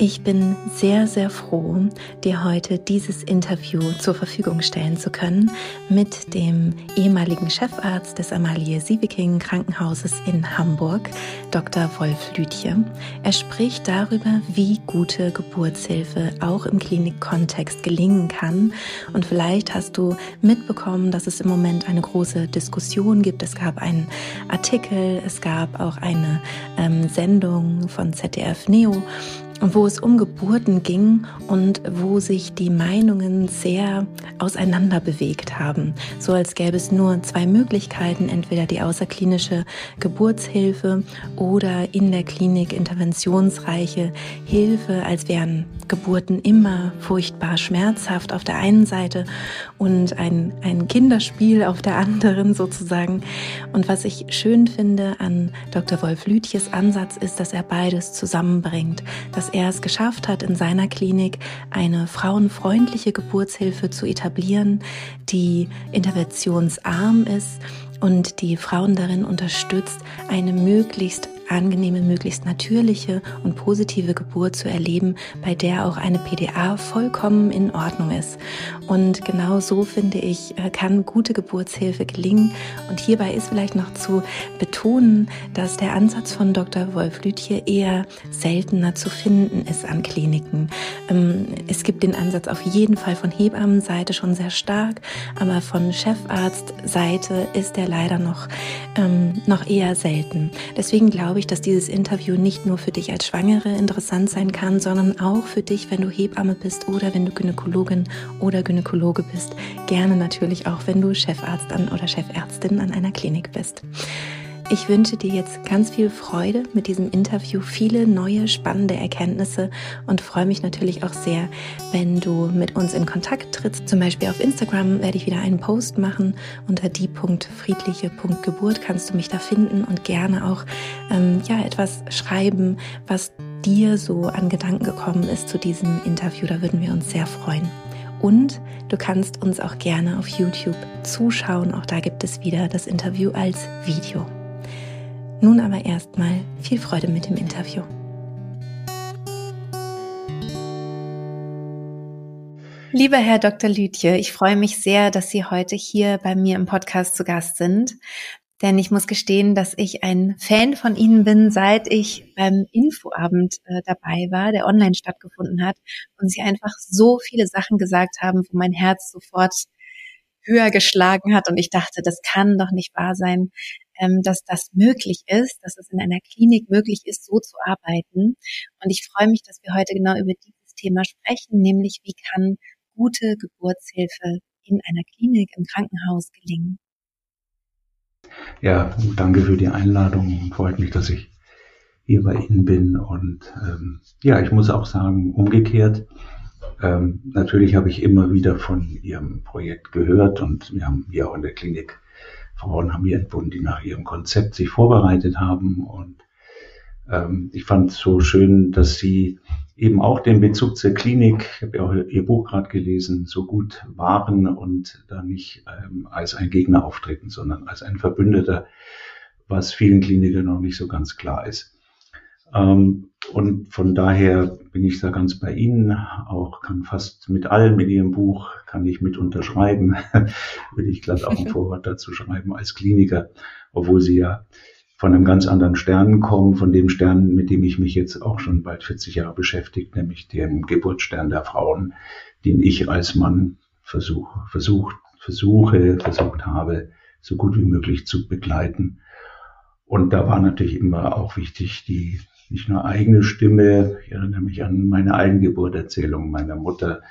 Ich bin sehr, sehr froh, dir heute dieses Interview zur Verfügung stellen zu können mit dem ehemaligen Chefarzt des Amalie Siebeking Krankenhauses in Hamburg, Dr. Wolf Lütje. Er spricht darüber, wie gute Geburtshilfe auch im Klinikkontext gelingen kann. Und vielleicht hast du mitbekommen, dass es im Moment eine große Diskussion gibt. Es gab einen Artikel, es gab auch eine ähm, Sendung von ZDF Neo wo es um Geburten ging und wo sich die Meinungen sehr auseinander bewegt haben. So als gäbe es nur zwei Möglichkeiten, entweder die außerklinische Geburtshilfe oder in der Klinik interventionsreiche Hilfe, als wären Geburten immer furchtbar schmerzhaft auf der einen Seite und ein, ein Kinderspiel auf der anderen sozusagen. Und was ich schön finde an Dr. Wolf Lütjes Ansatz ist, dass er beides zusammenbringt, dass er es geschafft hat, in seiner Klinik eine frauenfreundliche Geburtshilfe zu etablieren, die interventionsarm ist und die Frauen darin unterstützt, eine möglichst angenehme, möglichst natürliche und positive Geburt zu erleben, bei der auch eine PDA vollkommen in Ordnung ist. Und genau so finde ich, äh, kann gute Geburtshilfe gelingen. Und hierbei ist vielleicht noch zu betonen, dass der Ansatz von Dr. Wolf Lütje eher seltener zu finden ist an Kliniken. Ähm, es gibt den Ansatz auf jeden Fall von Hebammenseite schon sehr stark, aber von Chefarztseite ist er leider noch, ähm, noch eher selten. Deswegen glaube glaube ich, dass dieses Interview nicht nur für dich als Schwangere interessant sein kann, sondern auch für dich, wenn du Hebamme bist oder wenn du Gynäkologin oder Gynäkologe bist. Gerne natürlich auch, wenn du Chefarzt an oder Chefärztin an einer Klinik bist. Ich wünsche dir jetzt ganz viel Freude mit diesem Interview, viele neue spannende Erkenntnisse und freue mich natürlich auch sehr, wenn du mit uns in Kontakt trittst. Zum Beispiel auf Instagram werde ich wieder einen Post machen. Unter die.friedliche.geburt kannst du mich da finden und gerne auch ähm, ja etwas schreiben, was dir so an Gedanken gekommen ist zu diesem Interview. Da würden wir uns sehr freuen. Und du kannst uns auch gerne auf YouTube zuschauen. Auch da gibt es wieder das Interview als Video. Nun aber erstmal viel Freude mit dem Interview. Lieber Herr Dr. Lütje, ich freue mich sehr, dass Sie heute hier bei mir im Podcast zu Gast sind. Denn ich muss gestehen, dass ich ein Fan von Ihnen bin, seit ich beim Infoabend äh, dabei war, der online stattgefunden hat und Sie einfach so viele Sachen gesagt haben, wo mein Herz sofort höher geschlagen hat und ich dachte, das kann doch nicht wahr sein, ähm, dass das möglich ist, dass es in einer Klinik möglich ist, so zu arbeiten. Und ich freue mich, dass wir heute genau über dieses Thema sprechen, nämlich wie kann gute Geburtshilfe in einer Klinik, im Krankenhaus gelingen. Ja, danke für die Einladung. Freut mich, dass ich hier bei Ihnen bin. Und ähm, ja, ich muss auch sagen, umgekehrt, ähm, natürlich habe ich immer wieder von Ihrem Projekt gehört und wir haben hier auch in der Klinik Frauen haben hier entbunden, die nach ihrem Konzept sich vorbereitet haben. Und ähm, ich fand es so schön, dass Sie eben auch den Bezug zur Klinik, ich habe ja auch Ihr Buch gerade gelesen, so gut waren und da nicht ähm, als ein Gegner auftreten, sondern als ein Verbündeter, was vielen Klinikern noch nicht so ganz klar ist. Ähm, und von daher bin ich da ganz bei Ihnen, auch kann fast mit allem in Ihrem Buch, kann ich mit unterschreiben, würde ich glatt auch ein Vorwort dazu schreiben als Kliniker, obwohl Sie ja von einem ganz anderen Stern kommen, von dem Stern, mit dem ich mich jetzt auch schon bald 40 Jahre beschäftigt, nämlich dem Geburtsstern der Frauen, den ich als Mann versuche, versucht, versuche, versucht habe, so gut wie möglich zu begleiten. Und da war natürlich immer auch wichtig, die nicht nur eigene Stimme. Ich erinnere mich an meine Eigengeburterzählung meiner Mutter,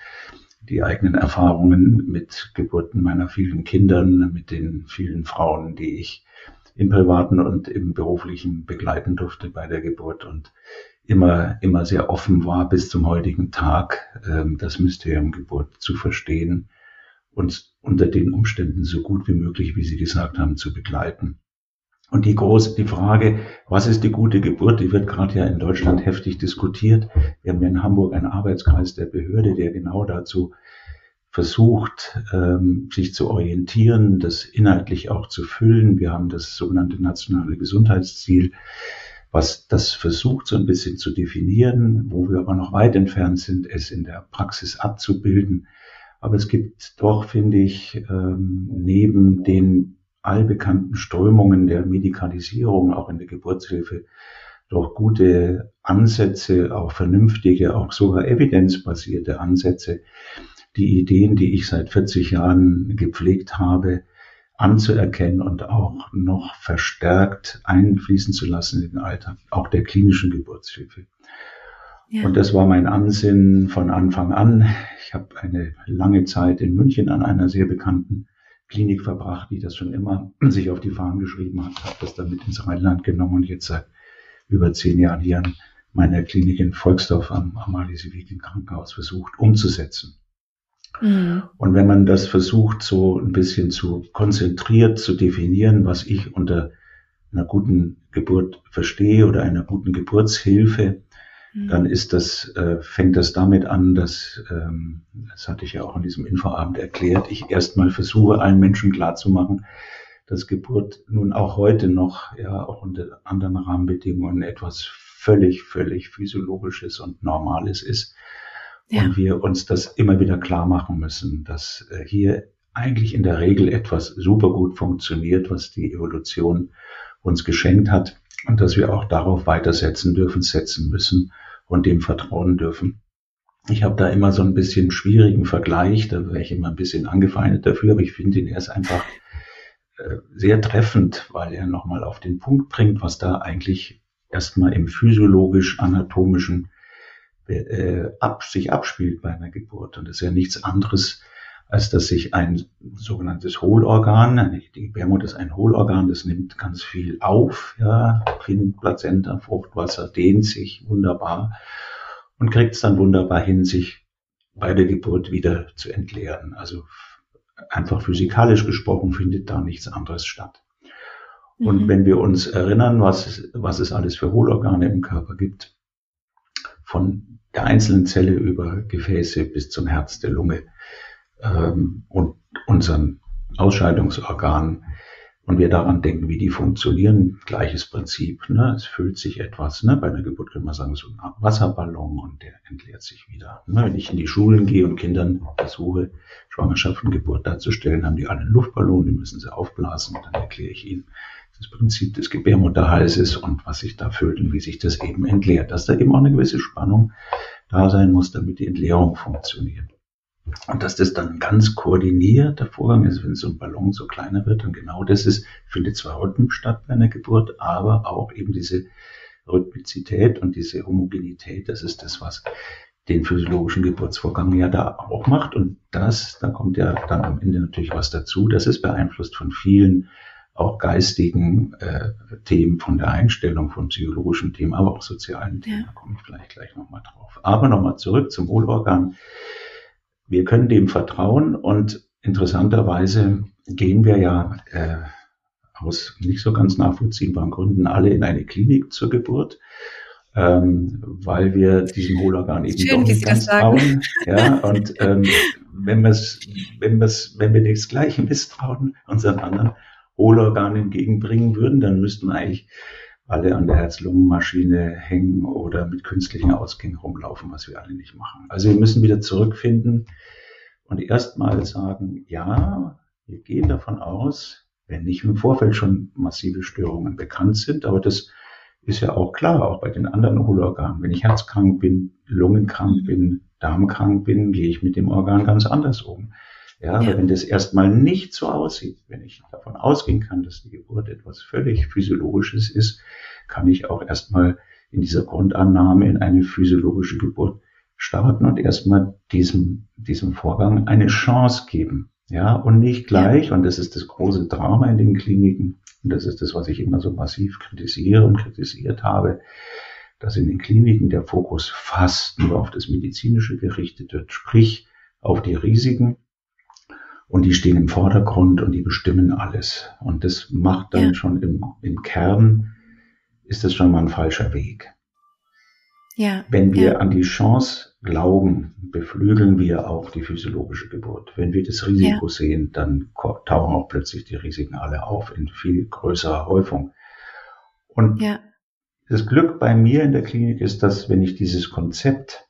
die eigenen Erfahrungen mit Geburten meiner vielen Kindern, mit den vielen Frauen, die ich im privaten und im beruflichen begleiten durfte bei der Geburt und immer, immer sehr offen war bis zum heutigen Tag, ähm, das Mysterium Geburt zu verstehen und unter den Umständen so gut wie möglich, wie Sie gesagt haben, zu begleiten. Und die große, die Frage, was ist die gute Geburt, die wird gerade ja in Deutschland heftig diskutiert. Wir haben ja in Hamburg einen Arbeitskreis der Behörde, der genau dazu versucht, ähm, sich zu orientieren, das inhaltlich auch zu füllen. Wir haben das sogenannte nationale Gesundheitsziel, was das versucht, so ein bisschen zu definieren, wo wir aber noch weit entfernt sind, es in der Praxis abzubilden. Aber es gibt doch, finde ich, ähm, neben den allbekannten Strömungen der Medikalisierung, auch in der Geburtshilfe, doch gute Ansätze, auch vernünftige, auch sogar evidenzbasierte Ansätze, die Ideen, die ich seit 40 Jahren gepflegt habe, anzuerkennen und auch noch verstärkt einfließen zu lassen in den Alltag, auch der klinischen Geburtshilfe. Ja. Und das war mein Ansinnen von Anfang an. Ich habe eine lange Zeit in München an einer sehr bekannten Klinik verbracht, die das schon immer sich auf die Fahnen geschrieben hat, habe das dann mit ins Rheinland genommen und jetzt seit über zehn Jahren hier an meiner Klinik in Volksdorf am Amalie-Sieweken Krankenhaus versucht umzusetzen. Mhm. Und wenn man das versucht, so ein bisschen zu konzentriert zu definieren, was ich unter einer guten Geburt verstehe oder einer guten Geburtshilfe. Dann ist das, äh, fängt das damit an, dass, ähm, das hatte ich ja auch in diesem Infoabend erklärt, ich erstmal versuche, allen Menschen klarzumachen, dass Geburt nun auch heute noch, ja, auch unter anderen Rahmenbedingungen etwas völlig, völlig physiologisches und normales ist. Ja. Und wir uns das immer wieder klar machen müssen, dass äh, hier eigentlich in der Regel etwas super gut funktioniert, was die Evolution uns geschenkt hat und dass wir auch darauf weitersetzen dürfen, setzen müssen und dem vertrauen dürfen. Ich habe da immer so ein bisschen schwierigen Vergleich, da wäre ich immer ein bisschen angefeindet dafür, aber ich finde ihn erst einfach äh, sehr treffend, weil er nochmal auf den Punkt bringt, was da eigentlich erstmal im physiologisch-anatomischen äh, ab, sich abspielt bei einer Geburt. Und das ist ja nichts anderes als dass sich ein sogenanntes Hohlorgan, die Gebärmutter ist ein Hohlorgan, das nimmt ganz viel auf, ja, Kind, Plazenta, Fruchtwasser, dehnt sich wunderbar und kriegt es dann wunderbar hin, sich bei der Geburt wieder zu entleeren. Also einfach physikalisch gesprochen findet da nichts anderes statt. Und mhm. wenn wir uns erinnern, was, was es alles für Hohlorgane im Körper gibt, von der einzelnen Zelle über Gefäße bis zum Herz der Lunge, ähm, und unseren Ausscheidungsorganen und wir daran denken, wie die funktionieren, gleiches Prinzip. Ne? Es füllt sich etwas. Ne? Bei einer Geburt kann man sagen, so ein Wasserballon und der entleert sich wieder. Ne? Wenn ich in die Schulen gehe und Kindern versuche, Schwangerschaft und Geburt darzustellen, haben die alle einen Ballon, die müssen sie aufblasen und dann erkläre ich ihnen das Prinzip des Gebärmutterhalses und was sich da füllt und wie sich das eben entleert. Dass da eben auch eine gewisse Spannung da sein muss, damit die Entleerung funktioniert. Und dass das dann ganz koordinierter Vorgang ist, wenn so ein Ballon so kleiner wird. Und genau das ist, findet zwar rhythmisch statt bei einer Geburt, aber auch eben diese Rhythmizität und diese Homogenität, das ist das, was den physiologischen Geburtsvorgang ja da auch macht. Und das, da kommt ja dann am Ende natürlich was dazu, das ist beeinflusst von vielen auch geistigen äh, Themen, von der Einstellung von psychologischen Themen, aber auch sozialen Themen. Ja. Da komme ich vielleicht gleich nochmal drauf. Aber nochmal zurück zum Wohlorgan wir können dem vertrauen und interessanterweise gehen wir ja äh, aus nicht so ganz nachvollziehbaren Gründen alle in eine Klinik zur Geburt, ähm, weil wir diesem Hohlorgan eben Schön, doch nicht ganz trauen. Ja, und ähm, wenn, wir's, wenn, wir's, wenn wir das gleiche Misstrauen unseren anderen Hohlorganen entgegenbringen würden, dann müssten wir eigentlich alle an der Herz-Lungen-Maschine hängen oder mit künstlichen Ausgängen rumlaufen, was wir alle nicht machen. Also wir müssen wieder zurückfinden und erstmal sagen, ja, wir gehen davon aus, wenn nicht im Vorfeld schon massive Störungen bekannt sind, aber das ist ja auch klar, auch bei den anderen Hohlorganen. Wenn ich herzkrank bin, lungenkrank bin, darmkrank bin, gehe ich mit dem Organ ganz anders um. Ja, ja. wenn das erstmal nicht so aussieht, wenn ich davon ausgehen kann, dass die Geburt etwas völlig Physiologisches ist, kann ich auch erstmal in dieser Grundannahme in eine physiologische Geburt starten und erstmal diesem, diesem Vorgang eine Chance geben. Ja, und nicht gleich, und das ist das große Drama in den Kliniken, und das ist das, was ich immer so massiv kritisiere und kritisiert habe, dass in den Kliniken der Fokus fast nur auf das Medizinische gerichtet wird, sprich auf die Risiken Und die stehen im Vordergrund und die bestimmen alles. Und das macht dann ja. schon im, im Kern, ist das schon mal ein falscher Weg. Ja. Wenn wir ja. an die Chance glauben, beflügeln wir auch die physiologische Geburt. Wenn wir das Risiko ja. sehen, dann tauchen auch plötzlich die Risiken alle auf in viel größerer Häufung. Und ja. das Glück bei mir in der Klinik ist, dass wenn ich dieses Konzept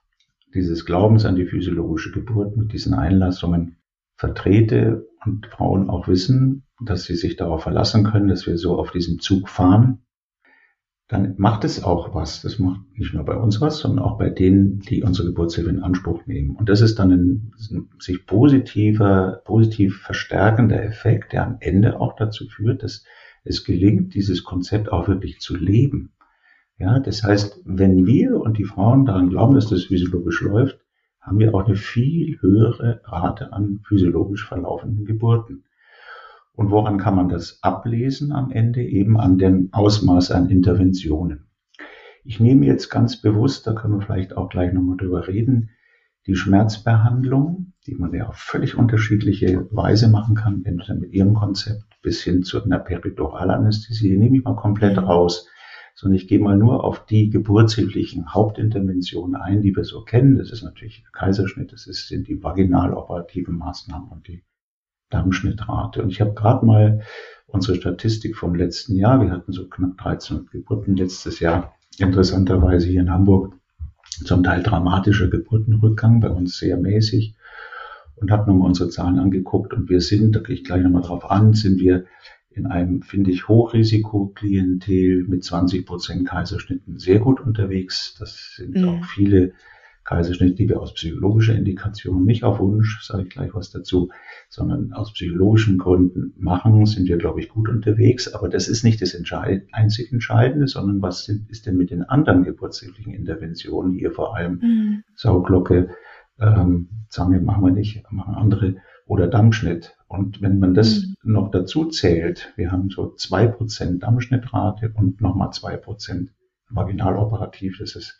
dieses Glaubens an die physiologische Geburt mit diesen Einlassungen vertrete und Frauen auch wissen, dass sie sich darauf verlassen können, dass wir so auf diesem Zug fahren, dann macht es auch was. Das macht nicht nur bei uns was, sondern auch bei denen, die unsere Geburtshilfe in Anspruch nehmen. Und das ist dann ein, sich positiver, positiv verstärkender Effekt, der am Ende auch dazu führt, dass es gelingt, dieses Konzept auch wirklich zu leben. Ja, das heißt, wenn wir und die Frauen daran glauben, dass das physiologisch läuft, haben wir auch eine viel höhere Rate an physiologisch verlaufenden Geburten. Und woran kann man das ablesen am Ende? Eben an dem Ausmaß an Interventionen. Ich nehme jetzt ganz bewusst, da können wir vielleicht auch gleich nochmal drüber reden, die Schmerzbehandlung, die man ja auf völlig unterschiedliche Weise machen kann, entweder mit ihrem Konzept bis hin zu einer Periduralanästhesie, nehme ich mal komplett mhm. raus, sondern ich gehe mal nur auf die geburtshilflichen Hauptinterventionen ein, die wir so kennen. Das ist natürlich der Kaiserschnitt, das sind die vaginaloperativen Maßnahmen und die Dammschnittrate. Und ich habe gerade mal unsere Statistik vom letzten Jahr, wir hatten so knapp 1300 Geburten letztes Jahr, interessanterweise hier in Hamburg, zum Teil dramatischer Geburtenrückgang, bei uns sehr mäßig und habe nochmal unsere Zahlen angeguckt und wir sind, da gehe ich gleich nochmal drauf an, sind wir in einem, finde ich, Hochrisikoklientel mit 20 Prozent Kaiserschnitten sehr gut unterwegs. Das sind mhm. auch viele Kaiserschnitt, die wir aus psychologischer Indikation, nicht auf Wunsch, sage ich gleich was dazu, sondern aus psychologischen Gründen machen, sind wir, glaube ich, gut unterwegs. Aber das ist nicht das Entscheid einzig Entscheidende, sondern was sind, ist denn mit den anderen geburtshilflichen Interventionen, hier vor allem mhm. Sauglocke, ähm, Zange machen wir nicht, machen andere, oder Dammschnitt. Und wenn man das mhm. noch dazu zählt, wir haben so zwei Prozent Dammschnittrate und nochmal zwei Prozent vaginaloperativ, das ist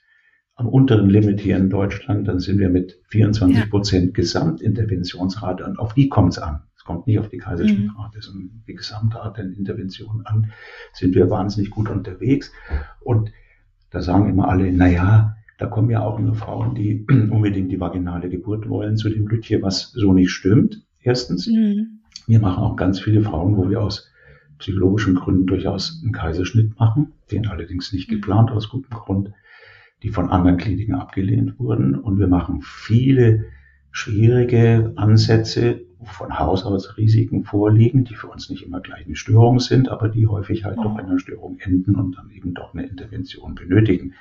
am unteren Limit hier in Deutschland, dann sind wir mit 24 Prozent ja. Gesamtinterventionsrate und auf die kommt es an. Es kommt nicht auf die Kaiserschnittrate, mhm. sondern die Gesamtrate in Interventionen an, sind wir wahnsinnig gut unterwegs. Und da sagen immer alle, na ja, da kommen ja auch nur Frauen, die unbedingt die vaginale Geburt wollen, zu dem Lütje, was so nicht stimmt. Erstens. Mhm. Wir machen auch ganz viele Frauen, wo wir aus psychologischen Gründen durchaus einen Kaiserschnitt machen, den allerdings nicht mhm. geplant aus gutem Grund die von anderen Kliniken abgelehnt wurden. Und wir machen viele schwierige Ansätze, wo von Haus aus Risiken vorliegen, die für uns nicht immer gleich eine Störung sind, aber die häufig halt doch in einer Störung enden und dann eben doch eine Intervention benötigen.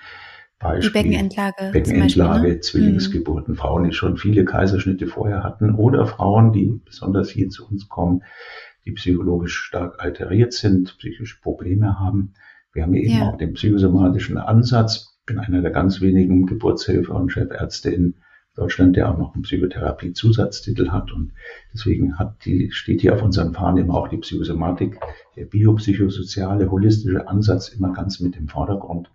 Beispiel die Beckenendlage, Beckenendlage Beispiel, ne? Zwillingsgeburten, mhm. Frauen, die schon viele Kaiserschnitte vorher hatten oder Frauen, die besonders hier zu uns kommen, die psychologisch stark alteriert sind, psychische Probleme haben. Wir haben eben ja. auch den psychosomatischen Ansatz, bin einer der ganz wenigen Geburtshilfe und Chefärzte in Deutschland, der auch noch einen Psychotherapie-Zusatztitel hat. Und deswegen hat die, steht hier auf unseren Fahnen immer auch die Psychosomatik, der biopsychosoziale, holistische Ansatz immer ganz mit im Vordergrund.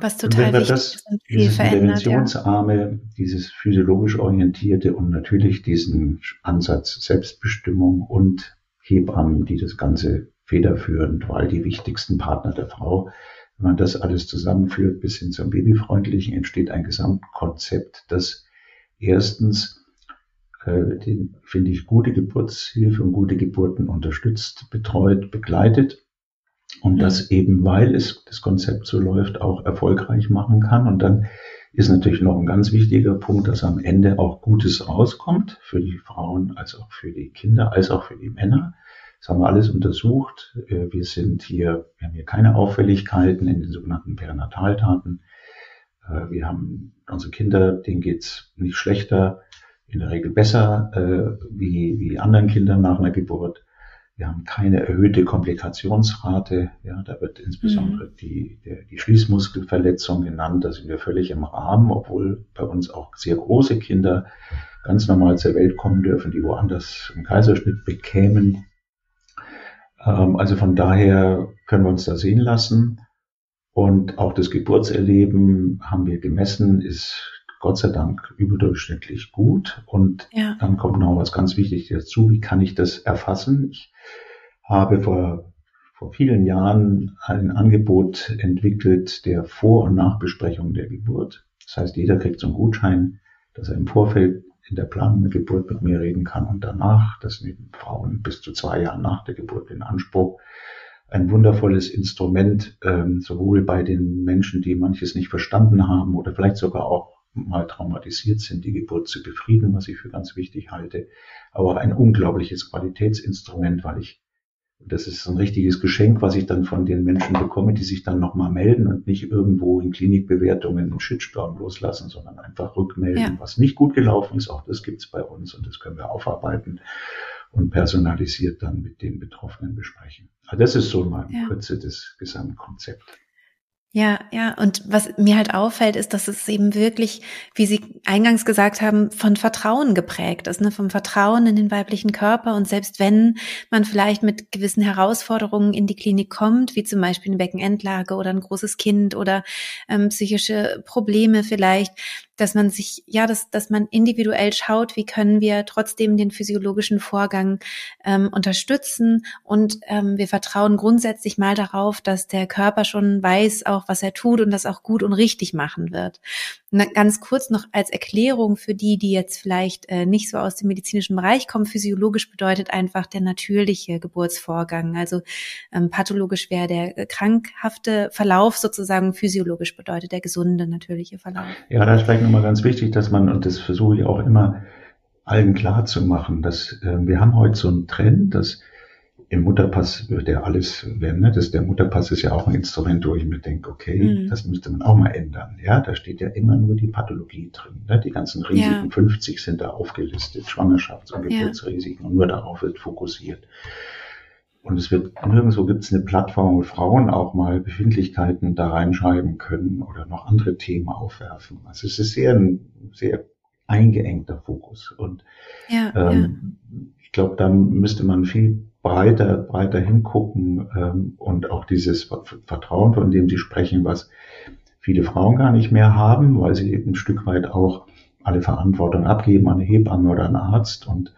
Was total und wenn wir das, dieses Interventionsarme, ja. dieses physiologisch orientierte und natürlich diesen Ansatz Selbstbestimmung und Hebammen, die das Ganze federführend, weil die wichtigsten Partner der Frau wenn man das alles zusammenführt bis hin zum Babyfreundlichen, entsteht ein Gesamtkonzept, das erstens äh, den, finde ich, gute Geburtshilfe und gute Geburten unterstützt, betreut, begleitet und das eben, weil es das Konzept so läuft, auch erfolgreich machen kann. Und dann ist natürlich noch ein ganz wichtiger Punkt, dass am Ende auch Gutes rauskommt für die Frauen, als auch für die Kinder, als auch für die Männer. Das haben wir alles untersucht. Äh, wir sind hier, wir haben hier keine Auffälligkeiten in den sogenannten Perinataldaten. Äh, wir haben unsere Kinder, denen geht's nicht schlechter, in der Regel besser äh, wie, wie anderen Kindern nach einer Geburt. Wir haben keine erhöhte Komplikationsrate. Ja, da wird insbesondere mhm. die, der, die Schließmuskelverletzung genannt. Da sind wir völlig im Rahmen, obwohl bei uns auch sehr große Kinder ganz normal zur Welt kommen dürfen, die woanders einen Kaiserschnitt bekämen. Ähm, also von daher können wir uns da sehen lassen. Und auch das Geburtserleben haben wir gemessen, ist Gott sei Dank überdurchschnittlich gut. Und ja. dann kommt noch was ganz Wichtiges dazu. Wie kann ich das erfassen? Ich habe vor, vor vielen Jahren ein Angebot entwickelt der Vor- und Nachbesprechung der Geburt. Das heißt, jeder kriegt so einen Gutschein, dass er im Vorfeld in der Planung der Geburt mit mir reden kann und danach. Das nehmen Frauen bis zu zwei Jahren nach der Geburt in Anspruch. Ein wundervolles Instrument, ähm, sowohl bei den Menschen, die manches nicht verstanden haben oder vielleicht sogar auch mal traumatisiert sind, die Geburt zu befrieden, was ich für ganz wichtig halte, aber auch ein unglaubliches Qualitätsinstrument, weil ich das ist ein richtiges Geschenk, was ich dann von den Menschen bekomme, die sich dann nochmal melden und nicht irgendwo in Klinikbewertungen einen Shitstorm loslassen, sondern einfach rückmelden, ja. was nicht gut gelaufen ist. Auch das gibt's bei uns und das können wir aufarbeiten und personalisiert dann mit den Betroffenen besprechen. Also das ist so mal in ja. Kürze das Gesamtkonzept. Ja, ja. Und was mir halt auffällt, ist, dass es eben wirklich, wie Sie eingangs gesagt haben, von Vertrauen geprägt ist, ne? vom Vertrauen in den weiblichen Körper. Und selbst wenn man vielleicht mit gewissen Herausforderungen in die Klinik kommt, wie zum Beispiel eine Beckenendlage oder ein großes Kind oder ähm, psychische Probleme vielleicht, dass man sich, ja, dass, dass man individuell schaut, wie können wir trotzdem den physiologischen Vorgang ähm, unterstützen. Und ähm, wir vertrauen grundsätzlich mal darauf, dass der Körper schon weiß auch, was er tut und das auch gut und richtig machen wird. Na, ganz kurz noch als Erklärung für die, die jetzt vielleicht äh, nicht so aus dem medizinischen Bereich kommen. Physiologisch bedeutet einfach der natürliche Geburtsvorgang. Also ähm, pathologisch wäre der äh, krankhafte Verlauf sozusagen, physiologisch bedeutet der gesunde, natürliche Verlauf. Ja, da ist vielleicht nochmal ganz wichtig, dass man, und das versuche ich auch immer allen klar zu machen, dass äh, wir haben heute so einen Trend, dass im Mutterpass wird ja alles werden. Ne? Das, der Mutterpass ist ja auch ein Instrument, wo ich mir denke, okay, mhm. das müsste man auch mal ändern. Ja, da steht ja immer nur die Pathologie drin. Ne? Die ganzen Risiken, ja. 50 sind da aufgelistet, Schwangerschafts- und Geburtsrisiken, ja. und nur darauf wird fokussiert. Und es wird, nirgendwo gibt es eine Plattform, wo Frauen auch mal Befindlichkeiten da reinschreiben können oder noch andere Themen aufwerfen. Also es ist sehr ein sehr eingeengter Fokus. Und ja, ähm, ich glaube, da müsste man viel breiter, breiter hingucken ähm, und auch dieses Vertrauen, von dem Sie sprechen, was viele Frauen gar nicht mehr haben, weil sie ein Stück weit auch alle Verantwortung abgeben an eine Hebamme oder einen Arzt und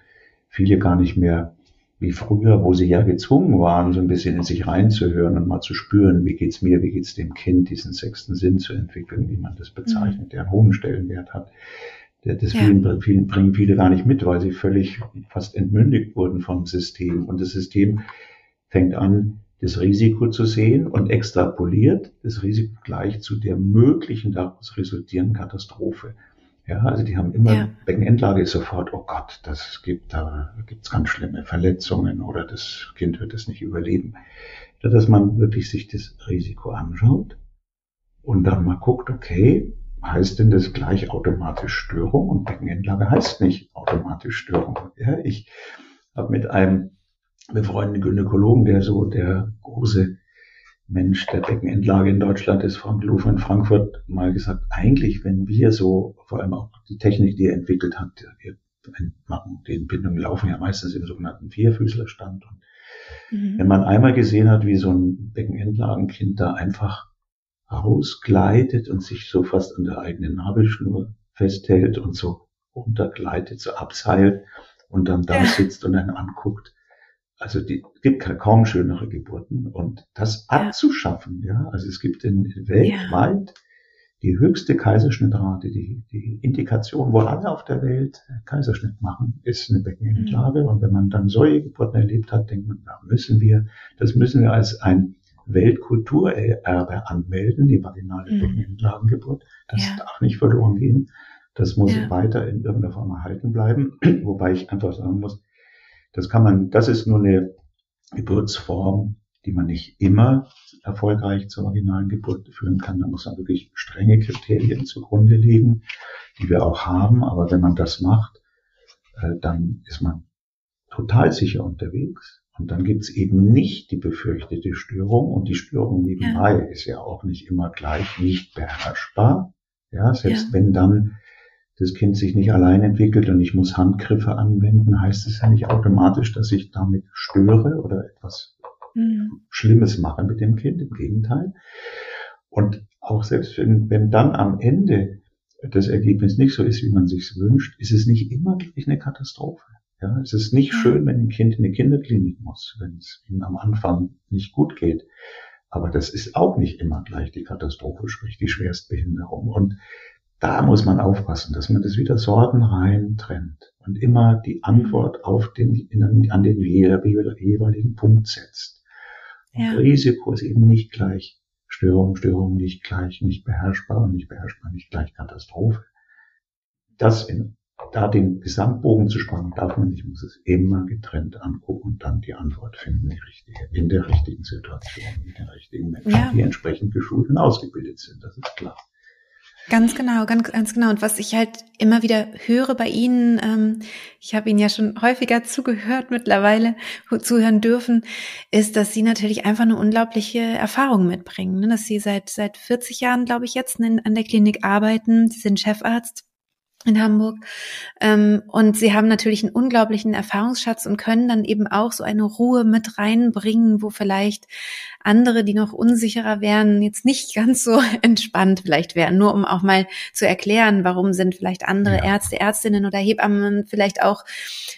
viele gar nicht mehr wie früher, wo sie ja gezwungen waren, so ein bisschen in sich reinzuhören und mal zu spüren, wie geht's mir, wie geht's dem Kind, diesen sechsten Sinn zu entwickeln, wie man das bezeichnet, mhm. der einen hohen Stellenwert hat. Das ja. vielen, bringen viele gar nicht mit, weil sie völlig fast entmündigt wurden vom System. Und das System fängt an, das Risiko zu sehen und extrapoliert das Risiko gleich zu der möglichen daraus resultierenden Katastrophe. Ja, also die haben immer, ja. Beckenendlage ist sofort, oh Gott, das gibt, da gibt's ganz schlimme Verletzungen oder das Kind wird es nicht überleben. Dass man wirklich sich das Risiko anschaut und dann mal guckt, okay, heißt denn das gleich automatisch Störung? Und Beckenendlage heißt nicht automatisch Störung. Ja, ich habe mit einem befreundeten Gynäkologen, der so der große Mensch der Beckenendlage in Deutschland ist, Frank Luff in Frankfurt, mal gesagt, eigentlich, wenn wir so, vor allem auch die Technik, die er entwickelt hat, wir machen, die Entbindungen laufen ja meistens im sogenannten Vierfüßlerstand. Und mhm. wenn man einmal gesehen hat, wie so ein Beckenendlagenkind da einfach rausgleitet und sich so fast an der eigenen Nabelschnur festhält und so runtergleitet, so abseilt und dann da sitzt und dann anguckt. Also die gibt kaum schönere Geburten und das ja. abzuschaffen, ja. Also es gibt in, weltweit ja. die höchste Kaiserschnittrate, die, die Indikation, wo alle auf der Welt Kaiserschnitt machen, ist eine Beckenendlage. Mhm. Und wenn man dann solche Geburten erlebt hat, denkt man, da müssen wir, das müssen wir als ein Weltkulturerbe anmelden, die vaginale mhm. Das ja. darf nicht verloren gehen. Das muss ja. weiter in irgendeiner Form erhalten bleiben. Wobei ich einfach sagen muss, das kann man, das ist nur eine Geburtsform, die man nicht immer erfolgreich zur vaginalen Geburt führen kann. Da muss man wirklich strenge Kriterien zugrunde legen, die wir auch haben. Aber wenn man das macht, äh, dann ist man total sicher unterwegs. Und dann gibt's eben nicht die befürchtete Störung. Und die Störung nebenbei ja. ist ja auch nicht immer gleich nicht beherrschbar. Ja, selbst ja. wenn dann das Kind sich nicht allein entwickelt und ich muss Handgriffe anwenden, heißt es ja nicht automatisch, dass ich damit störe oder etwas mhm. Schlimmes mache mit dem Kind. Im Gegenteil. Und auch selbst wenn, wenn dann am Ende das Ergebnis nicht so ist, wie man sich wünscht, ist es nicht immer gleich eine Katastrophe. Ja, es ist nicht schön, wenn ein Kind in eine Kinderklinik muss, wenn es ihm am Anfang nicht gut geht. Aber das ist auch nicht immer gleich die Katastrophe, sprich die Schwerstbehinderung. Und da muss man aufpassen, dass man das wieder sorgenrein trennt und immer die Antwort auf den, an den jeweiligen Punkt setzt. Ja. Risiko ist eben nicht gleich Störung, Störung nicht gleich nicht beherrschbar und nicht beherrschbar nicht gleich Katastrophe. Das in, da den Gesamtbogen zu spannen, darf man nicht, muss es immer getrennt angucken und dann die Antwort finden, die richtige, in der richtigen Situation, mit den richtigen Menschen, ja. die entsprechend geschult und ausgebildet sind, das ist klar. Ganz genau, ganz, ganz genau. Und was ich halt immer wieder höre bei Ihnen, ähm, ich habe Ihnen ja schon häufiger zugehört mittlerweile, zuhören dürfen, ist, dass Sie natürlich einfach eine unglaubliche Erfahrung mitbringen. Ne? Dass Sie seit, seit 40 Jahren, glaube ich, jetzt in, an der Klinik arbeiten. Sie sind Chefarzt in Hamburg. Ähm, und sie haben natürlich einen unglaublichen Erfahrungsschatz und können dann eben auch so eine Ruhe mit reinbringen, wo vielleicht andere, die noch unsicherer wären, jetzt nicht ganz so entspannt vielleicht wären. Nur um auch mal zu erklären, warum sind vielleicht andere ja. Ärzte, Ärztinnen oder Hebammen vielleicht auch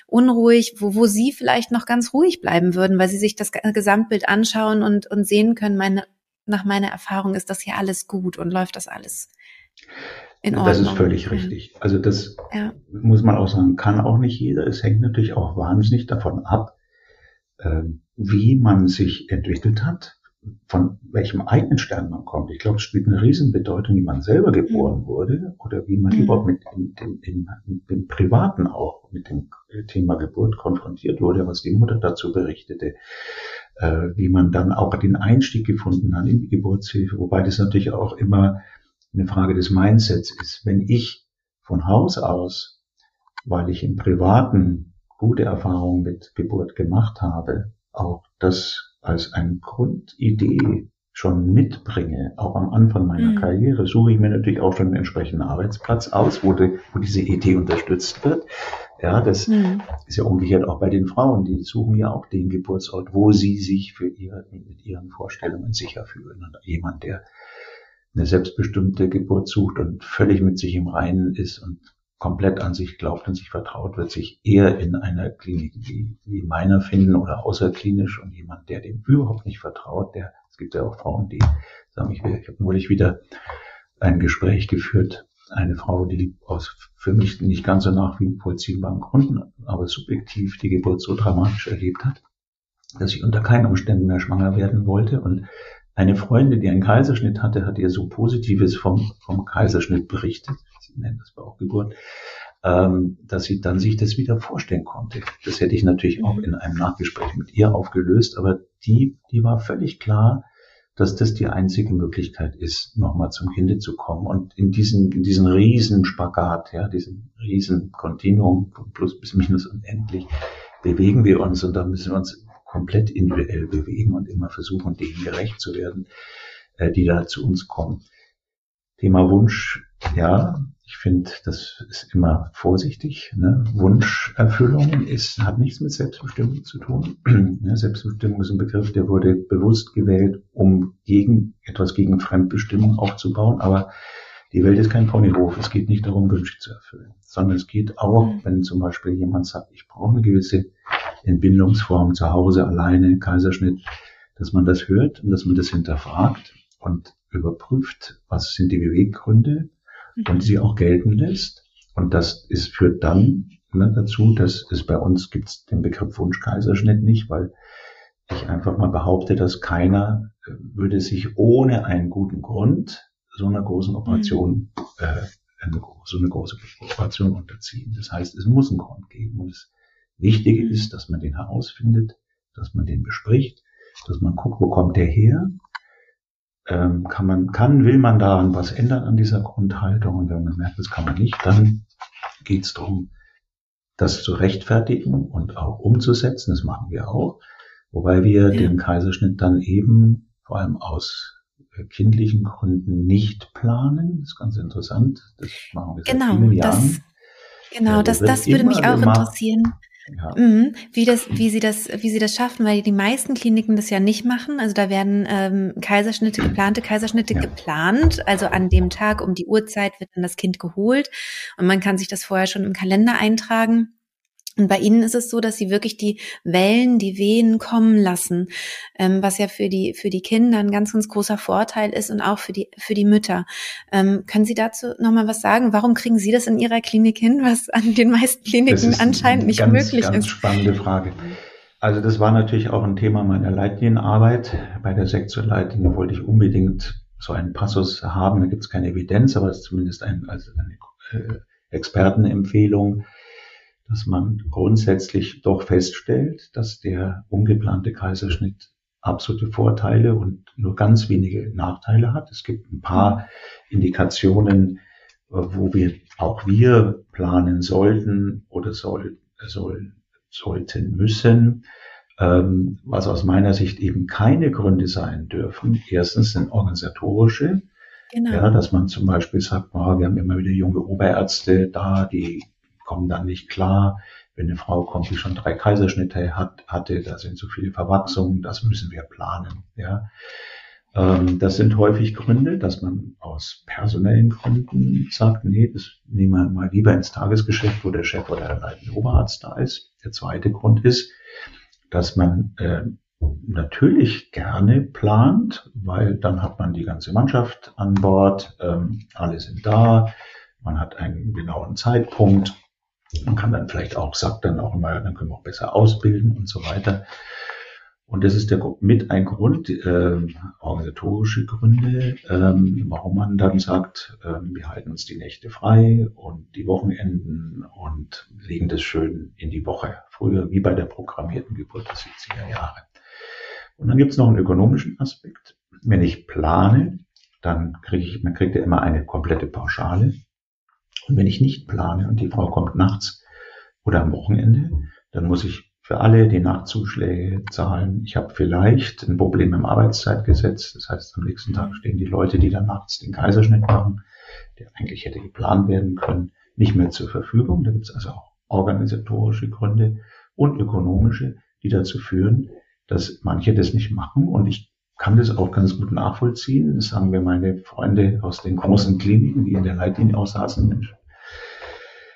unruhig, wo, wo sie vielleicht noch ganz ruhig bleiben würden, weil sie sich das Gesamtbild anschauen und, und sehen können, meine, nach meiner Erfahrung ist das hier alles gut und läuft das alles in Ordnung. Das ist völlig richtig. Also das ja. muss man auch sagen, kann auch nicht jeder. Es hängt natürlich auch wahnsinnig davon ab, ähm, wie man sich entwickelt hat, von welchem eigenen Stern man kommt. Ich glaube, es spielt eine Riesenbedeutung, wie man selber geboren mhm. wurde oder wie man mhm. überhaupt mit dem, dem, dem Privaten auch mit dem Thema Geburt konfrontiert wurde, was die Mutter dazu berichtete, äh, wie man dann auch den Einstieg gefunden hat in die Geburtshilfe, wobei das natürlich auch immer eine Frage des Mindsets ist. Wenn ich von Haus aus, weil ich im Privaten gute Erfahrungen mit Geburt gemacht habe, auch das als eine Grundidee schon mitbringe, auch am Anfang meiner mhm. Karriere, suche ich mir natürlich auch schon einen entsprechenden Arbeitsplatz aus, wo, die, wo diese Idee unterstützt wird. Ja, das mhm. ist ja umgekehrt auch bei den Frauen, die suchen ja auch den Geburtsort, wo sie sich für ihre, mit ihren Vorstellungen sicher fühlen. Und jemand, der eine selbstbestimmte Geburt sucht und völlig mit sich im Reinen ist und komplett an sich glaubt und sich vertraut, wird sich eher in einer Klinik wie, wie meiner finden oder außerklinisch. Und jemand, der dem überhaupt nicht vertraut, der, es gibt ja auch Frauen, die sagen, ich, will, ich habe neulich wieder ein Gespräch geführt, eine Frau, die aus für mich nicht ganz so nachvollziehbaren Gründen, aber subjektiv die Geburt so dramatisch erlebt hat, dass sie unter keinen Umständen mehr schwanger werden wollte. Und eine Freundin, die einen Kaiserschnitt hatte, hat ihr so Positives vom, vom Kaiserschnitt berichtet. Sie nennen das Bauchgeburt, ähm, dass sie dann sich das wieder vorstellen konnte. Das hätte ich natürlich auch in einem Nachgespräch mit ihr aufgelöst, aber die, die war völlig klar, dass das die einzige Möglichkeit ist, nochmal zum Kinde zu kommen. Und in diesen, in diesen riesen Spagat, ja, diesem riesen Kontinuum von Plus bis Minus unendlich, bewegen wir uns und da müssen wir uns komplett individuell bewegen und immer versuchen, denen gerecht zu werden, äh, die da zu uns kommen. Thema Wunsch, ja, ich finde, das ist immer vorsichtig. Ne? Wunscherfüllung ist, hat nichts mit Selbstbestimmung zu tun. ne? Selbstbestimmung ist ein Begriff, der wurde bewusst gewählt, um gegen etwas gegen Fremdbestimmung aufzubauen. Aber die Welt ist kein Ponyhof. Es geht nicht darum, Wünsche zu erfüllen, sondern es geht auch, mhm. wenn zum Beispiel jemand sagt, ich brauche eine gewisse Entbindungsform zu Hause alleine, Kaiserschnitt, dass man das hört und dass man das hinterfragt und überprüft, was sind die Beweggründe mhm. und sie auch gelten lässt. Und das ist, führt dann ne, dazu, dass es bei uns gibt den Begriff Wunschkaiserschnitt nicht, weil ich einfach mal behaupte, dass keiner äh, würde sich ohne einen guten Grund so einer großen Operation, mhm. äh, eine, so eine große Operation unterziehen. Das heißt, es muss einen Grund geben und es Wichtige ist, dass man den herausfindet, dass man den bespricht, dass man guckt, wo kommt der her? Ähm, kann man, kann, will man daran was ändern an dieser Grundhaltung? Und wenn man merkt, das kann man nicht, dann geht es darum, das zu rechtfertigen und auch umzusetzen. Das machen wir auch. Wobei wir ja. den Kaiserschnitt dann eben vor allem aus äh, kindlichen Gründen nicht planen. Das ist ganz interessant. Das machen wir seit genau, vielen Jahren. Das, genau, ja, das, das würde mich auch interessieren. Ja. Mhm. Wie, das, wie, sie das, wie sie das schaffen, weil die meisten Kliniken das ja nicht machen. Also da werden ähm, Kaiserschnitte, geplante Kaiserschnitte ja. geplant. Also an dem Tag um die Uhrzeit wird dann das Kind geholt und man kann sich das vorher schon im Kalender eintragen. Und bei ihnen ist es so, dass sie wirklich die Wellen, die Wehen kommen lassen, ähm, was ja für die für die Kinder ein ganz ganz großer Vorteil ist und auch für die für die Mütter. Ähm, können Sie dazu noch mal was sagen? Warum kriegen Sie das in Ihrer Klinik hin, was an den meisten Kliniken anscheinend nicht ganz, möglich ganz ist? Spannende Frage. Also das war natürlich auch ein Thema meiner Leitlinienarbeit. Bei der Sektorleitlinie wollte ich unbedingt so einen Passus haben. Da gibt es keine Evidenz, aber es ist zumindest ein, also eine äh, Expertenempfehlung dass man grundsätzlich doch feststellt, dass der ungeplante Kaiserschnitt absolute Vorteile und nur ganz wenige Nachteile hat. Es gibt ein paar Indikationen, äh, wo wir auch wir planen sollten oder soll, soll, sollten müssen, ähm, was aus meiner Sicht eben keine Gründe sein dürfen. Erstens sind organisatorische, Genau. Ja, dass man zum Beispiel sagt, oh, wir haben immer wieder junge Oberärzte da, die kommen dann nicht klar. Wenn eine Frau kommt, die schon drei Kaiserschnitte hat, hatte, da sind so viele Verwachsungen, das müssen wir planen. Ja. Ähm, das sind häufig Gründe, dass man aus personellen Gründen sagt, nee, das nehmen wir mal lieber ins Tagesgeschäft, wo der Chef oder der leitende Oberarzt da ist. Der zweite Grund ist, dass man äh, natürlich gerne plant, weil dann hat man die ganze Mannschaft an Bord, ähm, alle sind da, man hat einen genauen Zeitpunkt man kann dann vielleicht auch, sagt dann auch immer, dann können wir auch besser ausbilden und so weiter. Und das ist der, mit ein Grund, äh, organisatorische Gründe, ähm, warum man dann sagt, äh, wir halten uns die Nächte frei und die Wochenenden und legen das schön in die Woche. Früher wie bei der programmierten Geburt der 70er Jahre. Und dann gibt es noch einen ökonomischen Aspekt. Wenn ich plane, dann kriege ich, man kriegt ja immer eine komplette Pauschale. Und wenn ich nicht plane und die Frau kommt nachts oder am Wochenende, dann muss ich für alle die Nachtzuschläge zahlen. Ich habe vielleicht ein Problem im Arbeitszeitgesetz. Das heißt, am nächsten Tag stehen die Leute, die dann nachts den Kaiserschnitt machen, der eigentlich hätte geplant werden können, nicht mehr zur Verfügung. Da gibt es also auch organisatorische Gründe und ökonomische, die dazu führen, dass manche das nicht machen. Und ich kann das auch ganz gut nachvollziehen. Das sagen wir meine Freunde aus den großen Kliniken, die in der Leitlinie aussaßen. Mensch,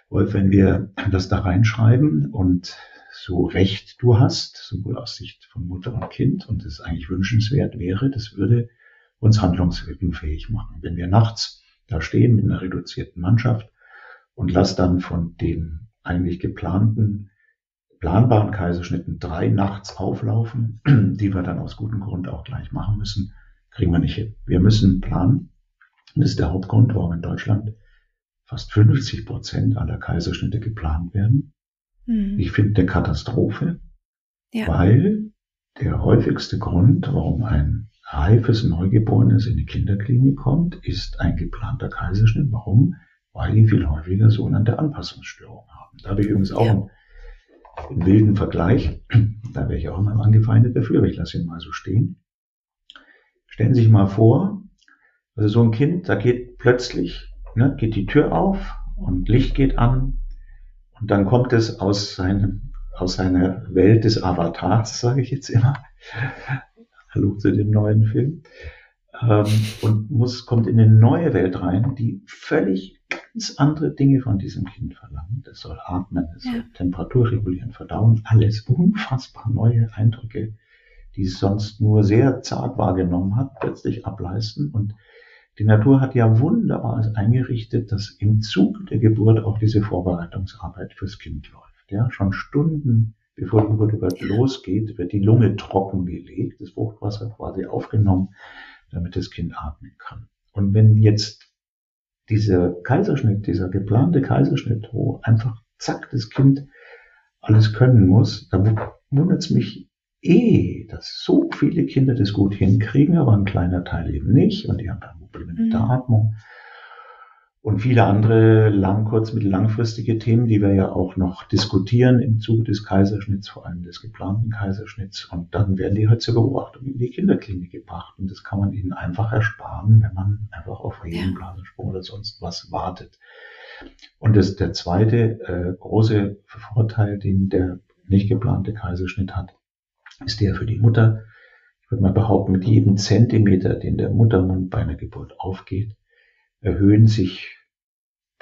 Wolf, wenn wir das da reinschreiben und so recht du hast, sowohl aus Sicht von Mutter und Kind, und es eigentlich wünschenswert wäre, das würde uns handlungsfähig machen. Wenn wir nachts da stehen mit einer reduzierten Mannschaft und lass dann von den eigentlich geplanten planbaren Kaiserschnitten drei nachts auflaufen, die wir dann aus gutem Grund auch gleich machen müssen, kriegen wir nicht hin. Wir müssen planen. Das ist der Hauptgrund, warum in Deutschland fast 50 Prozent aller Kaiserschnitte geplant werden. Mhm. Ich finde eine Katastrophe, ja. weil der häufigste Grund, warum ein reifes Neugeborenes in die Kinderklinik kommt, ist ein geplanter Kaiserschnitt. Warum? Weil die viel häufiger sogenannte Anpassungsstörungen haben. Da habe ich übrigens auch ja. einen im wilden Vergleich, da wäre ich auch immer angefeindet dafür, aber ich lasse ihn mal so stehen. Stellen Sie sich mal vor, also so ein Kind, da geht plötzlich, ne, geht die Tür auf und Licht geht an und dann kommt es aus seinem, aus seiner Welt des Avatars, sage ich jetzt immer. Hallo zu dem neuen Film. Ähm, und muss, kommt in eine neue Welt rein, die völlig ganz andere Dinge von diesem Kind verlangen. Das soll atmen, es ja. soll Temperatur regulieren, verdauen, alles unfassbar neue Eindrücke, die es sonst nur sehr zart wahrgenommen hat, plötzlich ableisten. Und die Natur hat ja wunderbar eingerichtet, dass im Zug der Geburt auch diese Vorbereitungsarbeit fürs Kind läuft. Ja, schon Stunden bevor die Geburt überhaupt losgeht, wird die Lunge trocken gelegt, das Fruchtwasser quasi aufgenommen, damit das Kind atmen kann. Und wenn jetzt dieser Kaiserschnitt, dieser geplante Kaiserschnitt, wo einfach zack das Kind alles können muss, da wundert es mich eh, dass so viele Kinder das gut hinkriegen, aber ein kleiner Teil eben nicht und die haben dann Probleme mit der mhm. Atmung und viele andere lang, kurz, mittel, langfristige Themen, die wir ja auch noch diskutieren im Zuge des Kaiserschnitts, vor allem des geplanten Kaiserschnitts. Und dann werden die halt zur Beobachtung in die Kinderklinik gebracht. Und das kann man ihnen einfach ersparen, wenn man einfach auf Regenblasensprung oder sonst was wartet. Und das, der zweite äh, große Vorteil, den der nicht geplante Kaiserschnitt hat, ist der für die Mutter. Ich würde mal behaupten, mit jedem Zentimeter, den der Muttermund bei einer Geburt aufgeht, erhöhen sich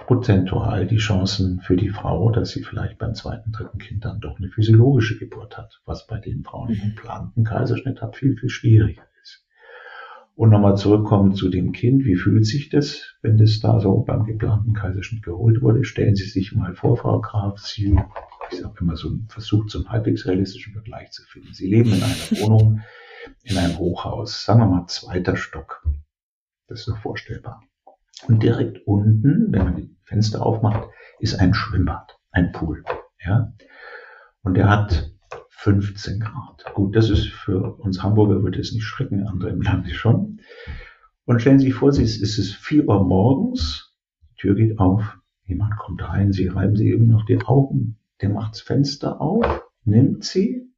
prozentual die Chancen für die Frau, dass sie vielleicht beim zweiten, dritten Kind dann doch eine physiologische Geburt hat, was bei den Frauen, die einen mhm. geplanten Kaiserschnitt hat, viel, viel schwieriger ist. Und nochmal zurückkommen zu dem Kind. Wie fühlt sich das, wenn das da so beim geplanten Kaiserschnitt geholt wurde? Stellen Sie sich mal vor, Frau Graf, Sie, ich sage immer so ein Versuch zum halbwegs realistischen Vergleich zu finden. Sie leben in einer Wohnung, in einem Hochhaus, sagen wir mal zweiter Stock. Das ist doch vorstellbar. Und direkt unten, wenn man die Fenster aufmacht, ist ein Schwimmbad, ein Pool. Ja? Und der hat 15 Grad. Gut, das ist für uns Hamburger würde es nicht schrecken, andere im Lande schon. Und stellen Sie sich vor, es ist 4 Uhr morgens, die Tür geht auf, jemand kommt rein, Sie reiben Sie eben noch die Augen, der macht das Fenster auf, nimmt sie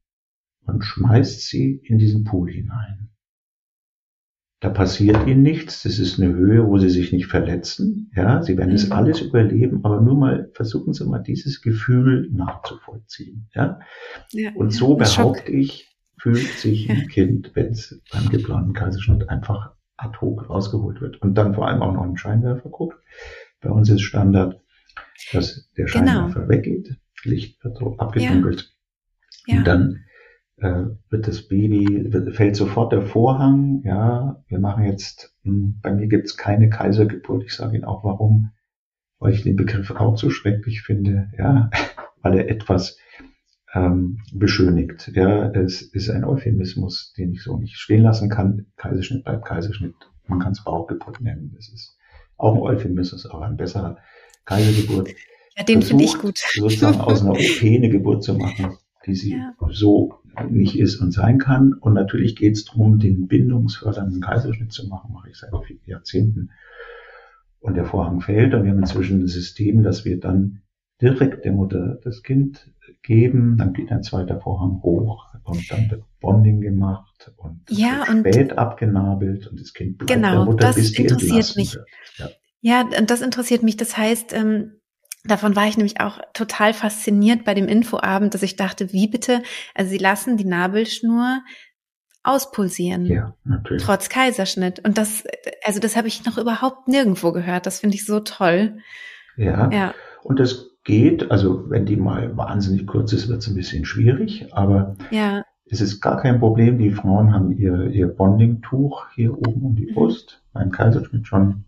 und schmeißt sie in diesen Pool hinein. Da passiert ihnen nichts. Das ist eine Höhe, wo sie sich nicht verletzen. Ja, sie werden das mhm. alles überleben, aber nur mal versuchen Sie mal dieses Gefühl nachzuvollziehen. Ja, ja und so behaupte ich, fühlt sich ein Kind, wenn es beim geplanten Kaiserschnitt einfach ad hoc rausgeholt wird und dann vor allem auch noch einen Scheinwerfer guckt. Bei uns ist Standard, dass der genau. Scheinwerfer genau. weggeht, Licht wird abgedunkelt. Ja. Und dann wird das Baby, fällt sofort der Vorhang, ja, wir machen jetzt, hm, bei mir gibt's keine Kaisergeburt, ich sage Ihnen auch warum, weil ich den Begriff auch so schrecklich finde, ja, weil er etwas ähm, beschönigt. Ja, es ist ein Euphemismus, den ich so nicht stehen lassen kann. Kaiserschnitt bleibt Kaiserschnitt. Man kann es Bauchgeburt nennen. Das ist auch ein Euphemismus, aber ein besserer Kaisergeburt. Ja, den finde ich gut. Sozusagen aus einer OP eine Geburt zu machen, die sie ja. so nicht ist und sein kann. Und natürlich geht es darum, den bindungsfördernden Kaiserschnitt zu machen, mache ich seit Jahrzehnten. Und der Vorhang fällt und wir haben inzwischen ein System, dass wir dann direkt der Mutter das Kind geben, dann geht ein zweiter Vorhang hoch und dann wird Bonding gemacht und, ja, und spät abgenabelt und das Kind bleibt genau, der Mutter, das bis die interessiert mich. Wird. Ja. ja, und das interessiert mich. Das heißt, ähm, Davon war ich nämlich auch total fasziniert bei dem Infoabend, dass ich dachte, wie bitte, also sie lassen die Nabelschnur auspulsieren. Ja, natürlich. Trotz Kaiserschnitt. Und das, also das habe ich noch überhaupt nirgendwo gehört. Das finde ich so toll. Ja. ja. Und das geht, also wenn die mal wahnsinnig kurz ist, wird es ein bisschen schwierig, aber ja. es ist gar kein Problem. Die Frauen haben ihr, ihr Bonding-Tuch hier oben um die mhm. Brust. Beim Kaiserschnitt schon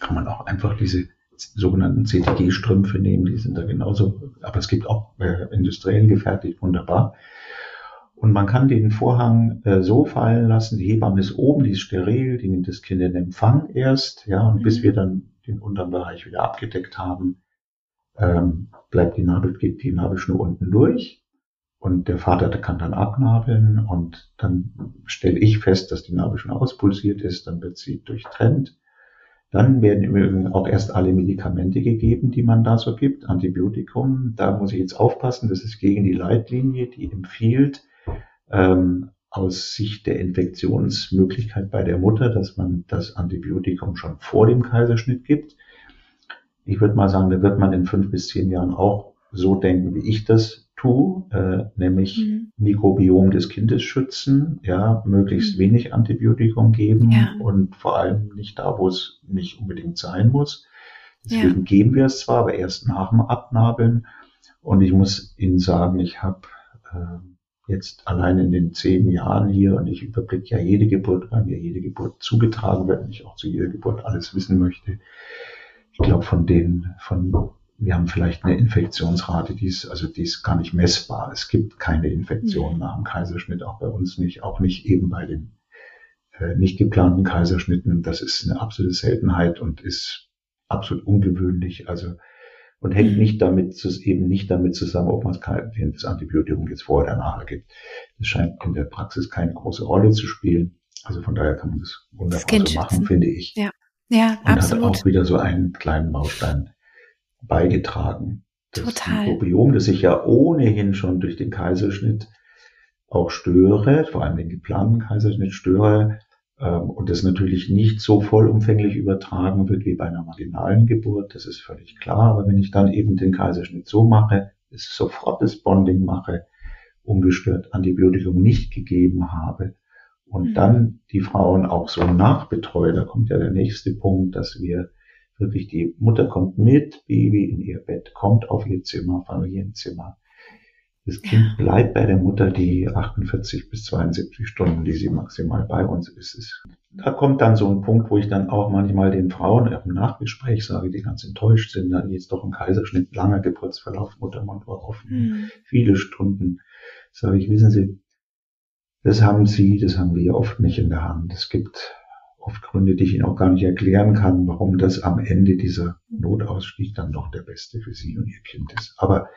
kann man auch einfach diese sogenannten CTG-Strümpfe nehmen, die sind da genauso, aber es gibt auch äh, industriell gefertigt, wunderbar. Und man kann den Vorhang äh, so fallen lassen, die Hebamme ist oben, die ist steril, die nimmt das Kind in Empfang erst, ja, und mhm. bis wir dann den unteren Bereich wieder abgedeckt haben, ähm, bleibt die Nabel, geht die Nabelschnur unten durch und der Vater der kann dann abnabeln und dann stelle ich fest, dass die Nabelschnur auspulsiert ist, dann wird sie durchtrennt dann werden im Übrigen auch erst alle Medikamente gegeben, die man da so gibt, Antibiotikum. Da muss ich jetzt aufpassen, das ist gegen die Leitlinie, die empfiehlt, ähm, aus Sicht der Infektionsmöglichkeit bei der Mutter, dass man das Antibiotikum schon vor dem Kaiserschnitt gibt. Ich würde mal sagen, da wird man in fünf bis zehn Jahren auch so denken, wie ich das tue, äh, nämlich mhm. Mikrobiom des Kindes schützen, ja, möglichst mhm. wenig Antibiotikum geben ja. und vor allem nicht da, wo es nicht unbedingt sein muss. Deswegen ja. geben wir es zwar, aber erst nach dem Abnabeln. Und ich muss Ihnen sagen, ich habe äh, jetzt allein in den zehn Jahren hier und ich überblicke ja jede Geburt, weil mir jede Geburt zugetragen wird und ich auch zu jeder Geburt alles wissen möchte. Ich glaube, von den, von wir haben vielleicht eine Infektionsrate, die ist, also die ist gar nicht messbar. Es gibt keine Infektion mhm. nach dem Kaiserschnitt, auch bei uns nicht, auch nicht eben bei den äh, nicht geplanten Kaiserschnitten. Das ist eine absolute Seltenheit und ist absolut ungewöhnlich. Also und hängt mhm. nicht damit, eben nicht damit zusammen, ob man das Antibiotikum jetzt vorher oder nachher gibt. Das scheint in der Praxis keine große Rolle zu spielen. Also von daher kann man das wunderbar das so machen, finde ich. Ja, ja, und absolut. hat auch wieder so einen kleinen Baustein beigetragen. Das Total. Mikrobiom, das ich ja ohnehin schon durch den Kaiserschnitt auch störe, vor allem den geplanten Kaiserschnitt störe, ähm, und das natürlich nicht so vollumfänglich übertragen wird wie bei einer marginalen Geburt, das ist völlig klar. Aber wenn ich dann eben den Kaiserschnitt so mache, ist sofort das Bonding mache, ungestört Antibiotikum nicht gegeben habe und mhm. dann die Frauen auch so nachbetreue, da kommt ja der nächste Punkt, dass wir wirklich die Mutter kommt mit Baby in ihr Bett, kommt auf ihr Zimmer, Familienzimmer, das Kind bleibt bei der Mutter die 48 bis 72 Stunden, die sie maximal bei uns ist. Da kommt dann so ein Punkt, wo ich dann auch manchmal den Frauen im Nachgespräch sage, die ganz enttäuscht sind, dann jetzt doch ein Kaiserschnitt, langer Geburtsverlauf, Muttermund war offen, mhm. viele Stunden. Sage ich, wissen Sie, das haben Sie, das haben wir oft nicht in der Hand. Es gibt oft Gründe, die ich Ihnen auch gar nicht erklären kann, warum das am Ende dieser Notausstieg dann doch der beste für Sie und Ihr Kind ist. Aber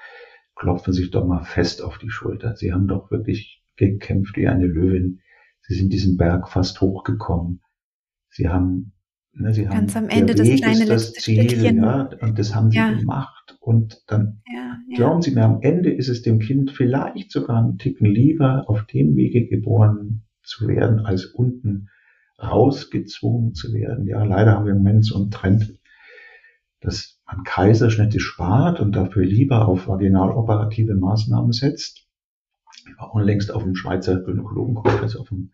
klopfen sich doch mal fest auf die Schulter. Sie haben doch wirklich gekämpft wie eine Löwin. Sie sind diesen Berg fast hochgekommen. Sie haben, ne, sie Ganz haben, am Ende das kleine das Ziel, Stückchen. ja, und das haben sie ja. gemacht. Und dann, ja, ja. glauben Sie mir, am Ende ist es dem Kind vielleicht sogar einen Ticken lieber, auf dem Wege geboren zu werden, als unten rausgezwungen zu werden. Ja, leider haben wir im Moment so einen Trend, dass man Kaiserschnitte spart und dafür lieber auf vaginaloperative Maßnahmen setzt. Ich war unlängst auf dem Schweizer Gynäkologenkongress auf dem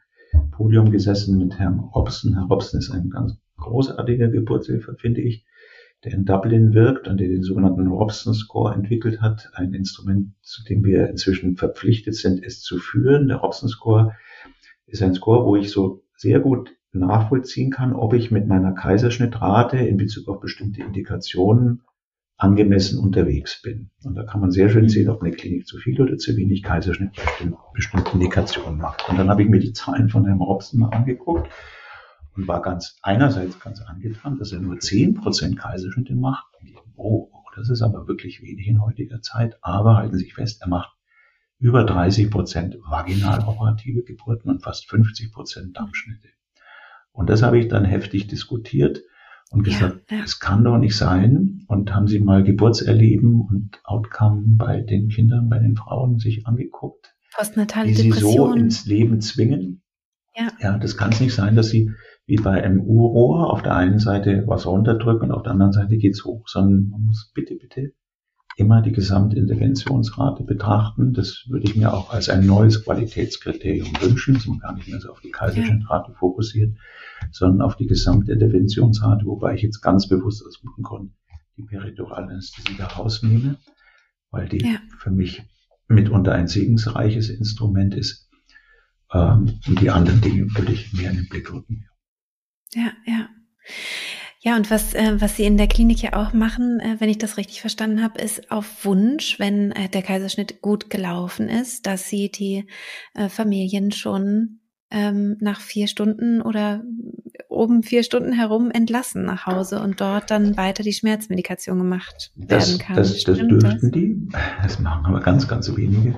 Podium gesessen mit Herrn Robson. Herr Robson ist ein ganz großartiger Geburtshilfe, finde ich, der in Dublin wirkt und der den sogenannten Robson Score entwickelt hat. Ein Instrument, zu dem wir inzwischen verpflichtet sind, es zu führen. Der Robson Score ist ein Score, wo ich so sehr gut nachvollziehen kann, ob ich mit meiner Kaiserschnittrate in Bezug auf bestimmte Indikationen angemessen unterwegs bin. Und da kann man sehr schön sehen, ob eine Klinik zu viel oder zu wenig Kaiserschnitt bei bestimmten Indikationen macht. Und dann habe ich mir die Zahlen von Herrn Robson mal angeguckt und war ganz einerseits ganz angetan, dass er nur zehn Prozent Kaiserschnitte macht. Oh, das ist aber wirklich wenig in heutiger Zeit. Aber halten Sie sich fest, er macht über 30 Prozent vaginal operative Geburten und fast 50 Prozent Dammschnitte. Und das habe ich dann heftig diskutiert und gesagt, ja, ja. es kann doch nicht sein. Und haben Sie mal Geburtserleben und Outcome bei den Kindern, bei den Frauen sich angeguckt, Postnatale die sie so ins Leben zwingen? Ja. ja, das kann es nicht sein, dass sie wie bei einem U-Rohr auf der einen Seite was runterdrücken und auf der anderen Seite geht's hoch, sondern man muss bitte, bitte immer die Gesamtinterventionsrate betrachten. Das würde ich mir auch als ein neues Qualitätskriterium wünschen, dass man gar nicht mehr so auf die Kaiserschnittrate fokussiert, sondern auf die Gesamtinterventionsrate, wobei ich jetzt ganz bewusst aus gutem Grund die Periduralanästhesie da rausnehme, weil die ja. für mich mitunter ein segensreiches Instrument ist. Ähm, und die anderen Dinge würde ich mehr in den Blick rücken. Ja, ja. Ja, und was, äh, was Sie in der Klinik ja auch machen, äh, wenn ich das richtig verstanden habe, ist auf Wunsch, wenn äh, der Kaiserschnitt gut gelaufen ist, dass Sie die äh, Familien schon ähm, nach vier Stunden oder oben vier Stunden herum entlassen nach Hause und dort dann weiter die Schmerzmedikation gemacht das, werden kann. Das, das dürften das? die. Das machen aber ganz, ganz wenige.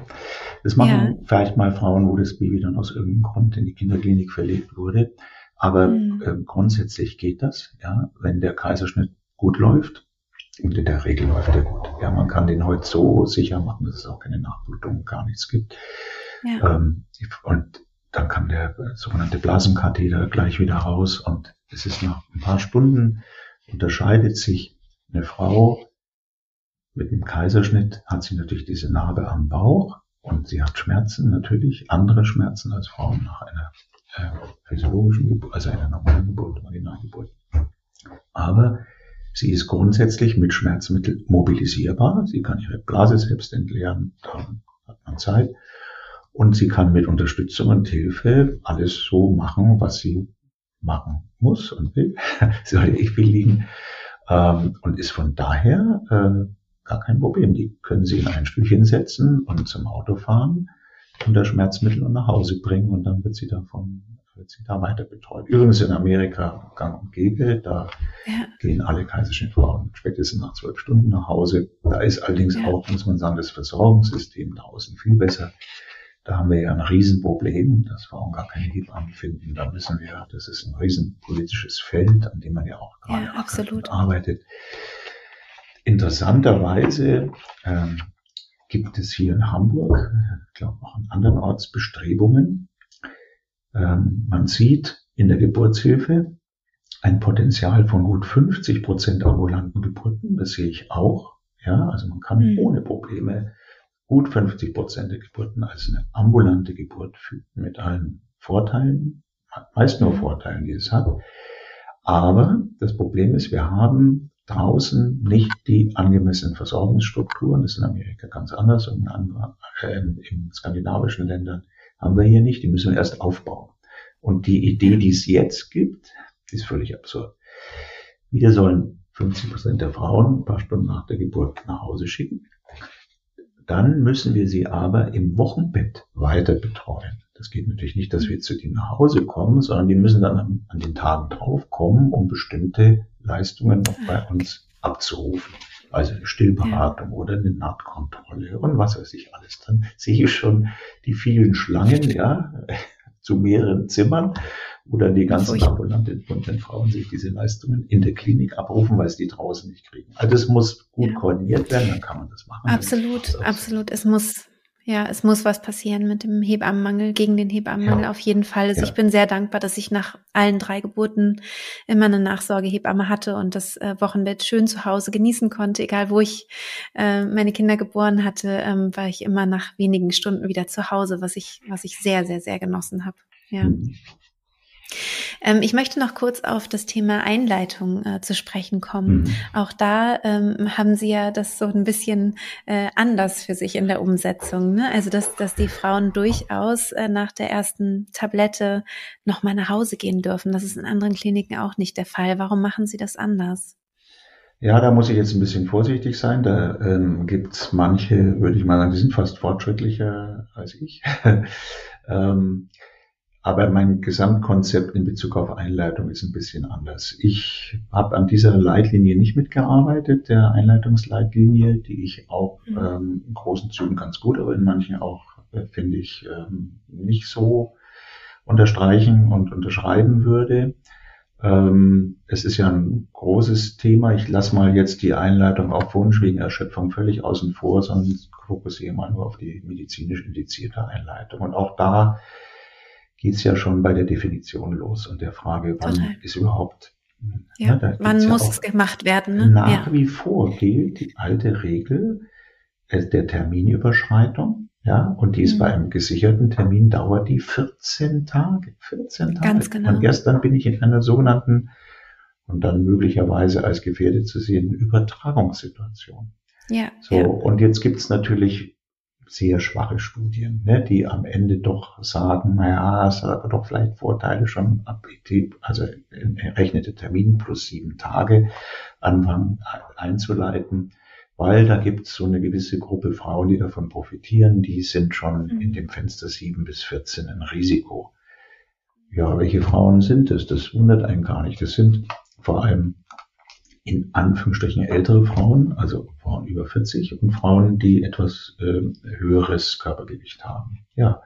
Das machen ja. vielleicht mal Frauen, wo das Baby dann aus irgendeinem Grund in die Kinderklinik verlegt wurde. Aber mhm. äh, grundsätzlich geht das, ja, wenn der Kaiserschnitt gut läuft. Und in der Regel läuft er gut. Ja, man kann den heute so sicher machen, dass es auch keine Nachblutung, gar nichts gibt. Ja. Ähm, und dann kann der sogenannte Blasenkatheter gleich wieder raus. Und es ist nach ein paar Stunden unterscheidet sich eine Frau mit einem Kaiserschnitt, hat sie natürlich diese Narbe am Bauch und sie hat Schmerzen natürlich, andere Schmerzen als Frauen nach einer physiologischen Geburt, also einer normalen Geburt, Vaginalgeburt. Aber sie ist grundsätzlich mit Schmerzmittel mobilisierbar. Sie kann ihre Blase selbst entleeren, da hat man Zeit. Und sie kann mit Unterstützung und Hilfe alles so machen, was sie machen muss und will. Soll ich will liegen. Ähm, und ist von daher äh, gar kein Problem. Die können sie in ein Stückchen setzen und zum Auto fahren unter Schmerzmittel und nach Hause bringen und dann wird sie davon wird sie da weiter betreut. Übrigens in Amerika gang und gäbe, da ja. gehen alle Kaiserschnittfrauen spätestens nach zwölf Stunden nach Hause. Da ist allerdings ja. auch, muss man sagen, das Versorgungssystem draußen viel besser. Da haben wir ja ein Riesenproblem, dass Frauen gar keine Hebammen finden. Da wissen wir, das ist ein riesenpolitisches Feld, an dem man ja auch gerade ja, arbeitet. Interessanterweise ähm, gibt es hier in Hamburg, ich glaube auch an anderen Orts Bestrebungen. Ähm, man sieht in der Geburtshilfe ein Potenzial von gut 50 Prozent ambulanten Geburten. Das sehe ich auch. Ja, also man kann mhm. ohne Probleme gut 50 Prozent der Geburten als eine ambulante Geburt führen mit allen Vorteilen, meist nur mhm. Vorteilen, die es hat. Aber das Problem ist, wir haben draußen nicht die angemessenen Versorgungsstrukturen. Das ist in Amerika ganz anders und in, anderen, äh, in skandinavischen Ländern haben wir hier nicht. Die müssen wir erst aufbauen. Und die Idee, die es jetzt gibt, ist völlig absurd. Wir sollen 50 Prozent der Frauen ein paar Stunden nach der Geburt nach Hause schicken. Dann müssen wir sie aber im Wochenbett weiter betreuen. Das geht natürlich nicht, dass wir zu denen nach Hause kommen, sondern die müssen dann an, den Tagen drauf kommen, um bestimmte Leistungen noch bei uns abzurufen. Also eine Stillberatung ja. oder eine Nahtkontrolle und was weiß ich alles. Dann sehe ich schon die vielen Schlangen, ja, zu mehreren Zimmern, wo dann die ganzen ambulanten Frauen sich diese Leistungen in der Klinik abrufen, weil sie die draußen nicht kriegen. Also das muss gut ja. koordiniert werden, dann kann man das machen. Absolut, absolut. Es muss ja, es muss was passieren mit dem Hebammenmangel, gegen den Hebammenmangel ja. auf jeden Fall. Also ja. ich bin sehr dankbar, dass ich nach allen drei Geburten immer eine Nachsorgehebamme hatte und das äh, Wochenbett schön zu Hause genießen konnte. Egal wo ich äh, meine Kinder geboren hatte, ähm, war ich immer nach wenigen Stunden wieder zu Hause, was ich, was ich sehr, sehr, sehr genossen habe. Ja. Ähm, ich möchte noch kurz auf das Thema Einleitung äh, zu sprechen kommen. Mhm. Auch da ähm, haben Sie ja das so ein bisschen äh, anders für sich in der Umsetzung. Ne? Also dass, dass die Frauen durchaus äh, nach der ersten Tablette noch mal nach Hause gehen dürfen. Das ist in anderen Kliniken auch nicht der Fall. Warum machen Sie das anders? Ja, da muss ich jetzt ein bisschen vorsichtig sein. Da ähm, gibt es manche, würde ich mal sagen, die sind fast fortschrittlicher als ich. ähm, aber mein Gesamtkonzept in Bezug auf Einleitung ist ein bisschen anders. Ich habe an dieser Leitlinie nicht mitgearbeitet, der Einleitungsleitlinie, die ich auch mhm. ähm, in großen Zügen ganz gut, aber in manchen auch, äh, finde ich, ähm, nicht so unterstreichen und unterschreiben würde. Ähm, es ist ja ein großes Thema. Ich lasse mal jetzt die Einleitung auf Wunsch wegen Erschöpfung völlig außen vor, sondern fokussiere mal nur auf die medizinisch indizierte Einleitung. Und auch da geht es ja schon bei der Definition los und der Frage, wann Total. ist überhaupt ja, ne, wann muss ja es gemacht werden? Ne? Nach ja. wie vor gilt die alte Regel äh, der Terminüberschreitung. Ja, und die ist mhm. bei einem gesicherten Termin dauert die 14 Tage. 14 Tage. Ganz genau. Und erst dann bin ich in einer sogenannten und dann möglicherweise als gefährdet zu sehen Übertragungssituation. Ja. So, ja. und jetzt gibt's natürlich sehr schwache Studien, ne, die am Ende doch sagen, naja, es hat aber doch vielleicht Vorteile schon ab, also errechnete Termin plus sieben Tage Anfang einzuleiten, weil da gibt es so eine gewisse Gruppe Frauen, die davon profitieren, die sind schon mhm. in dem Fenster sieben bis 14 ein Risiko. Ja, welche Frauen sind es? Das wundert einen gar nicht. Das sind vor allem in Anführungsstrichen ältere Frauen, also Frauen über 40 und Frauen, die etwas äh, höheres Körpergewicht haben. Ja,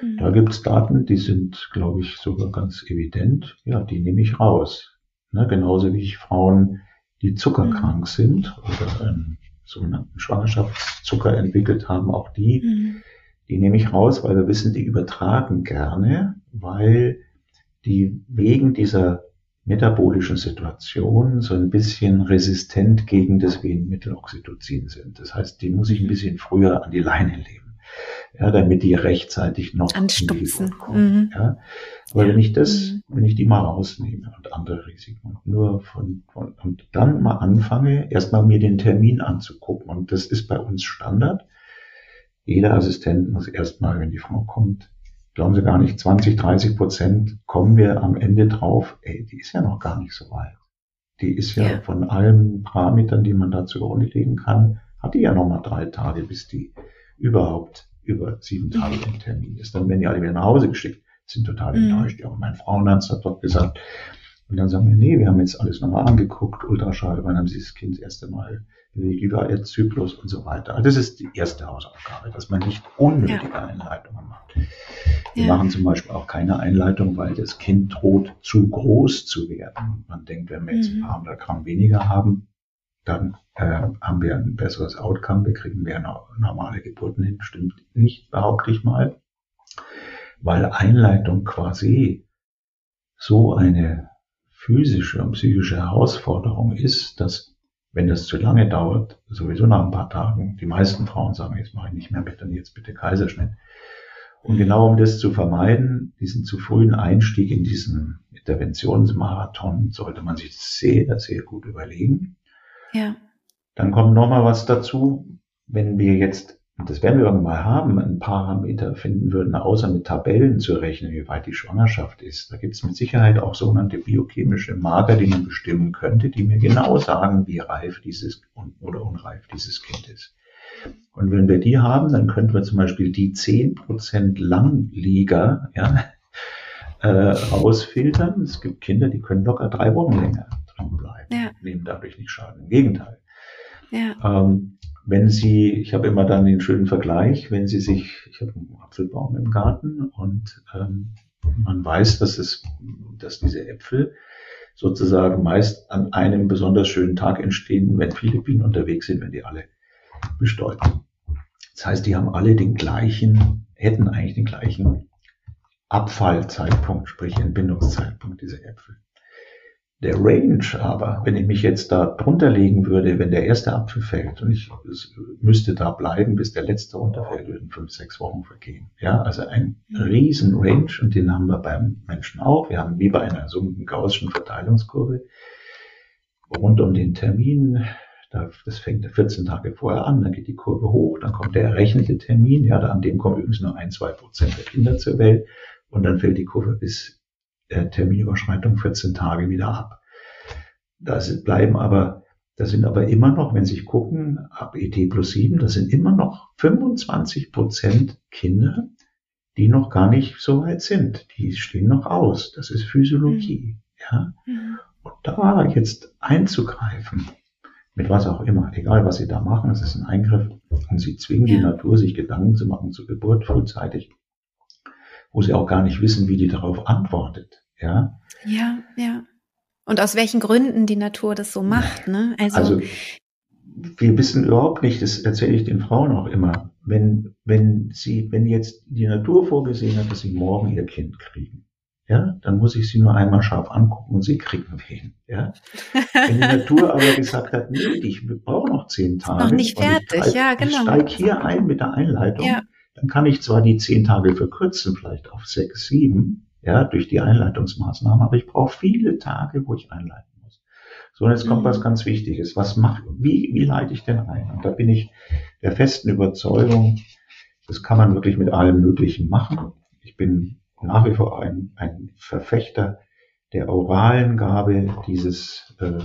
mhm. da gibt es Daten, die sind, glaube ich, sogar ganz evident. Ja, die nehme ich raus. Ne, genauso wie ich Frauen, die zuckerkrank mhm. sind oder einen sogenannten Schwangerschaftszucker entwickelt haben, auch die, mhm. die nehme ich raus, weil wir wissen, die übertragen gerne, weil die wegen dieser metabolischen Situation so ein bisschen resistent gegen das Venenmittel Oxytocin sind. Das heißt, die muss ich ein bisschen früher an die Leine legen, ja, damit die rechtzeitig noch anstupsen. Mhm. Ja. Aber ja. wenn ich das, mhm. wenn ich die mal rausnehme und andere Risiken nur von, von und dann mal anfange, erstmal mir den Termin anzugucken und das ist bei uns Standard. Jeder Assistent muss erstmal, wenn die Frau kommt, glauben Sie gar nicht, 20, 30 Prozent kommen wir am Ende drauf, ey, die ist ja noch gar nicht so weit. Die ist ja, ja. von allen Parametern, die man da zugrunde legen kann, hat die ja noch mal drei Tage, bis die überhaupt über sieben Tage im Termin ist. Dann werden die alle wieder nach Hause geschickt, sind total mhm. enttäuscht. Ja, mein Frauenarzt hat dort gesagt, und dann sagen wir, nee, wir haben jetzt alles nochmal angeguckt, Ultraschall, wann haben Sie das Kind das erste Mal wie war Ihr Zyklus und so weiter. Also das ist die erste Hausaufgabe, dass man nicht unnötige ja. Einleitungen macht. Wir ja. machen zum Beispiel auch keine Einleitung, weil das Kind droht, zu groß zu werden. Man denkt, wenn wir jetzt ein mhm. paar hundert Gramm weniger haben, dann äh, haben wir ein besseres Outcome, wir kriegen mehr normale Geburten hin. Stimmt nicht, behaupte ich mal. Weil Einleitung quasi so eine physische und psychische Herausforderung ist, dass wenn das zu lange dauert, sowieso nach ein paar Tagen, die meisten Frauen sagen, jetzt mache ich nicht mehr mit, dann jetzt bitte Kaiserschnitt. Und genau um das zu vermeiden, diesen zu frühen Einstieg in diesen Interventionsmarathon, sollte man sich sehr, sehr gut überlegen. Ja. Dann kommt noch mal was dazu, wenn wir jetzt und das werden wir irgendwann mal haben, ein Parameter finden würden, außer mit Tabellen zu rechnen, wie weit die Schwangerschaft ist. Da gibt es mit Sicherheit auch sogenannte biochemische Marker, die man bestimmen könnte, die mir genau sagen, wie reif dieses oder unreif dieses Kind ist. Und wenn wir die haben, dann könnten wir zum Beispiel die 10% Langlieger ja, äh, rausfiltern. Es gibt Kinder, die können locker drei Wochen länger drin bleiben, ja. nehmen dadurch nicht Schaden. Im Gegenteil. Ja. Ähm, wenn Sie, ich habe immer dann den schönen Vergleich, wenn Sie sich, ich habe einen Apfelbaum im Garten und ähm, man weiß, dass es, dass diese Äpfel sozusagen meist an einem besonders schönen Tag entstehen, wenn viele Bienen unterwegs sind, wenn die alle bestäuben. Das heißt, die haben alle den gleichen, hätten eigentlich den gleichen Abfallzeitpunkt, sprich Entbindungszeitpunkt dieser Äpfel. Der Range aber, wenn ich mich jetzt da drunter legen würde, wenn der erste Apfel fällt und ich müsste da bleiben, bis der letzte runterfällt, würden fünf, sechs Wochen vergehen. Ja, also ein riesen Range und den haben wir beim Menschen auch. Wir haben wie bei einer so gaußschen Verteilungskurve rund um den Termin. Das fängt 14 Tage vorher an, dann geht die Kurve hoch, dann kommt der errechnete Termin, ja, an dem kommen übrigens nur ein, zwei Prozent der Kinder zur Welt und dann fällt die Kurve bis der Terminüberschreitung 14 Tage wieder ab. Das bleiben aber, das sind aber immer noch, wenn Sie sich gucken, ab ET plus 7, das sind immer noch 25 Prozent Kinder, die noch gar nicht so weit sind. Die stehen noch aus. Das ist Physiologie. Mhm. Ja? Mhm. Und da jetzt einzugreifen, mit was auch immer, egal was Sie da machen, es ist ein Eingriff und Sie zwingen ja. die Natur, sich Gedanken zu machen zur Geburt frühzeitig wo sie auch gar nicht wissen, wie die darauf antwortet. Ja, ja. ja. Und aus welchen Gründen die Natur das so macht. Ne? Also, also wir wissen überhaupt nicht, das erzähle ich den Frauen auch immer, wenn, wenn sie, wenn jetzt die Natur vorgesehen hat, dass sie morgen ihr Kind kriegen, ja, dann muss ich sie nur einmal scharf angucken und sie kriegen wen, ja. Wenn die Natur aber gesagt hat, nee, ich brauche noch zehn Tage. Noch nicht fertig, ich, ja, genau. Ich steige hier ein mit der Einleitung. Ja dann kann ich zwar die zehn Tage verkürzen, vielleicht auf sechs, sieben, ja, durch die Einleitungsmaßnahmen, aber ich brauche viele Tage, wo ich einleiten muss. So, und jetzt kommt mhm. was ganz Wichtiges. Was macht, wie, wie leite ich denn ein? Und da bin ich der festen Überzeugung, das kann man wirklich mit allem Möglichen machen. Ich bin nach wie vor ein, ein Verfechter der oralen Gabe dieses äh,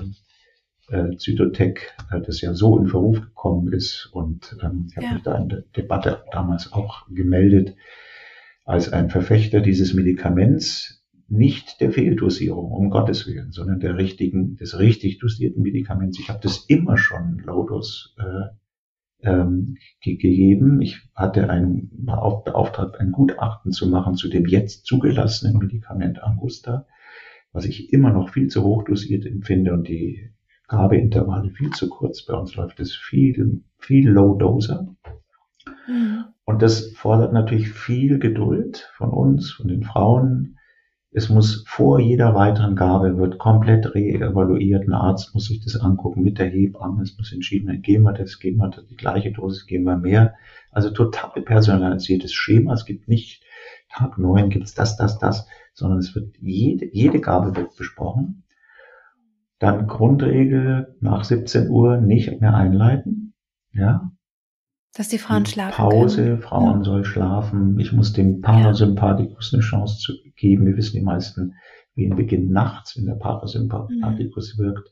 äh, Zytotec, äh, das ja so in Verruf gekommen ist. Und ähm, ich habe ja. mich da in der Debatte damals auch gemeldet als ein Verfechter dieses Medikaments, nicht der Fehldosierung, um Gottes Willen, sondern der richtigen, des richtig dosierten Medikaments. Ich habe das immer schon Lotus äh, ähm, gegeben. Ich hatte ein, war auch beauftragt, ein Gutachten zu machen zu dem jetzt zugelassenen Medikament Angusta, was ich immer noch viel zu hoch dosiert empfinde und die Gabeintervalle viel zu kurz. Bei uns läuft es viel, viel Low-Doser. Mhm. Und das fordert natürlich viel Geduld von uns, von den Frauen. Es muss vor jeder weiteren Gabe wird komplett reevaluiert. Ein Arzt muss sich das angucken mit der Hebamme. Es muss entschieden werden, geben wir das, geben wir das, die gleiche Dosis, geben wir mehr. Also total personalisiertes Schema. Es gibt nicht Tag neun gibt's das, das, das, sondern es wird jede, jede Gabe wird besprochen. Dann Grundregel nach 17 Uhr nicht mehr einleiten. Ja. Dass die Frauen schlafen. Pause, können. Frauen ja. soll schlafen. Ich muss dem Parasympathikus eine Chance zu geben. Wir wissen die meisten, wie ein Beginn nachts, wenn der Parasympathikus mhm. wirkt.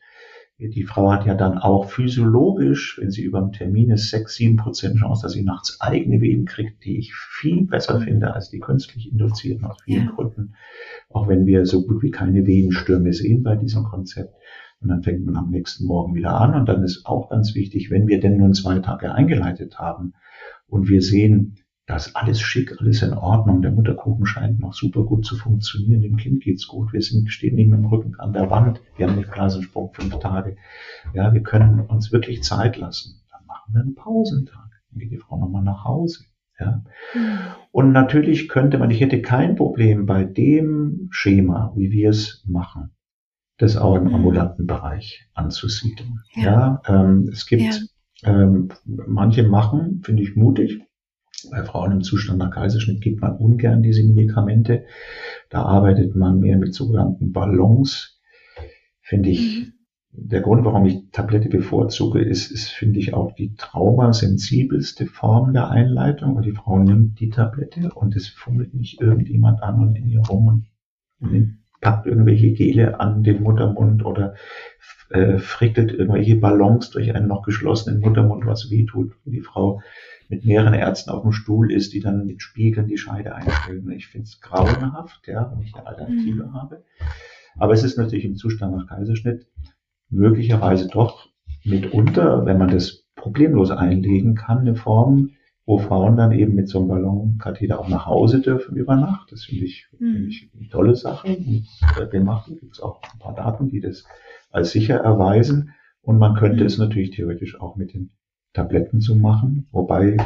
Die Frau hat ja dann auch physiologisch, wenn sie über dem Termin ist, sechs, sieben Prozent Chance, dass sie nachts eigene Wehen kriegt, die ich viel besser mhm. finde als die künstlich induzierten aus vielen ja. Gründen. Auch wenn wir so gut wie keine Wehenstürme sehen bei diesem Konzept. Und dann fängt man am nächsten Morgen wieder an. Und dann ist auch ganz wichtig, wenn wir denn nun zwei Tage eingeleitet haben und wir sehen, da ist alles schick, alles in Ordnung, der Mutterkuchen scheint noch super gut zu funktionieren, dem Kind geht's gut, wir sind, stehen nicht mit dem Rücken an der Wand, wir haben nicht Blasensprung fünf Tage. Ja, wir können uns wirklich Zeit lassen. Dann machen wir einen Pausentag. Dann geht die Frau nochmal nach Hause. Ja. Mhm. Und natürlich könnte man, ich hätte kein Problem bei dem Schema, wie wir es machen, das auch im ambulanten Bereich anzusiedeln. Ja, ja ähm, es gibt ja. ähm, manche machen, finde ich mutig. Bei Frauen im Zustand nach Kaiserschnitt gibt man ungern diese Medikamente. Da arbeitet man mehr mit sogenannten Ballons. Finde ich mhm der Grund, warum ich Tablette bevorzuge, ist, ist finde ich, auch die traumasensibelste Form der Einleitung, weil die Frau nimmt die Tablette und es fummelt nicht irgendjemand an und in ihr rum und nimmt, packt irgendwelche Gele an den Muttermund oder äh, frickelt irgendwelche Ballons durch einen noch geschlossenen Muttermund, was weh tut, wenn die Frau mit mehreren Ärzten auf dem Stuhl ist, die dann mit Spiegeln die Scheide einstellen. Ich finde es grauenhaft, ja, wenn ich eine Alternative mhm. habe. Aber es ist natürlich im Zustand nach Kaiserschnitt möglicherweise doch mitunter, wenn man das problemlos einlegen kann, eine Form, wo Frauen dann eben mit so einem Ballonkatheter auch nach Hause dürfen über Nacht. Das finde ich, mhm. finde ich eine tolle Sache. Und wir machen, gibt es auch ein paar Daten, die das als sicher erweisen. Und man könnte mhm. es natürlich theoretisch auch mit den Tabletten zu machen, wobei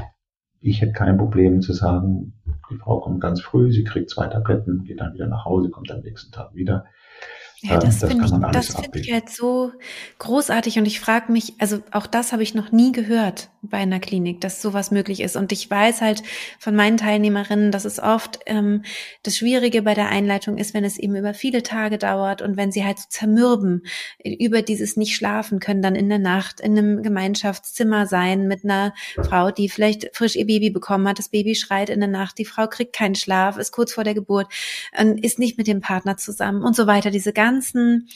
ich hätte kein Problem zu sagen, die Frau kommt ganz früh, sie kriegt zwei Tabletten, geht dann wieder nach Hause, kommt am nächsten Tag wieder. Ja, das, das finde ich, das finde ich halt so großartig und ich frage mich, also auch das habe ich noch nie gehört bei einer Klinik, dass sowas möglich ist. Und ich weiß halt von meinen Teilnehmerinnen, dass es oft ähm, das Schwierige bei der Einleitung ist, wenn es eben über viele Tage dauert und wenn sie halt so zermürben über dieses nicht schlafen können, dann in der Nacht in einem Gemeinschaftszimmer sein mit einer Frau, die vielleicht frisch ihr Baby bekommen hat, das Baby schreit in der Nacht, die Frau kriegt keinen Schlaf, ist kurz vor der Geburt, ist nicht mit dem Partner zusammen und so weiter. Diese ganze ganzen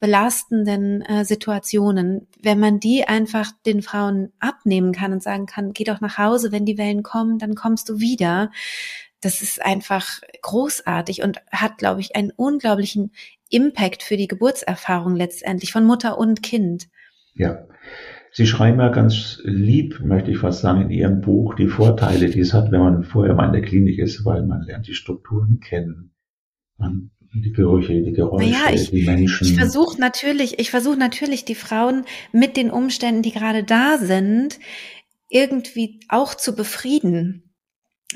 belastenden äh, Situationen, wenn man die einfach den Frauen abnehmen kann und sagen kann, geh doch nach Hause, wenn die Wellen kommen, dann kommst du wieder. Das ist einfach großartig und hat, glaube ich, einen unglaublichen Impact für die Geburtserfahrung letztendlich von Mutter und Kind. Ja. Sie schreiben ja ganz lieb, möchte ich fast sagen, in Ihrem Buch die Vorteile, die es hat, wenn man vorher mal in der Klinik ist, weil man lernt die Strukturen kennen. Man die Gerüche, die Geräusche, naja, ich, die Menschen. Ich versuche natürlich, ich versuche natürlich die Frauen mit den Umständen, die gerade da sind, irgendwie auch zu befrieden.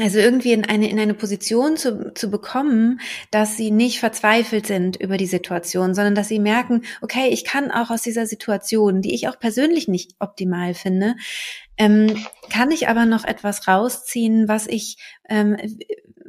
Also irgendwie in eine, in eine Position zu, zu bekommen, dass sie nicht verzweifelt sind über die Situation, sondern dass sie merken, okay, ich kann auch aus dieser Situation, die ich auch persönlich nicht optimal finde, ähm, kann ich aber noch etwas rausziehen, was ich, ähm,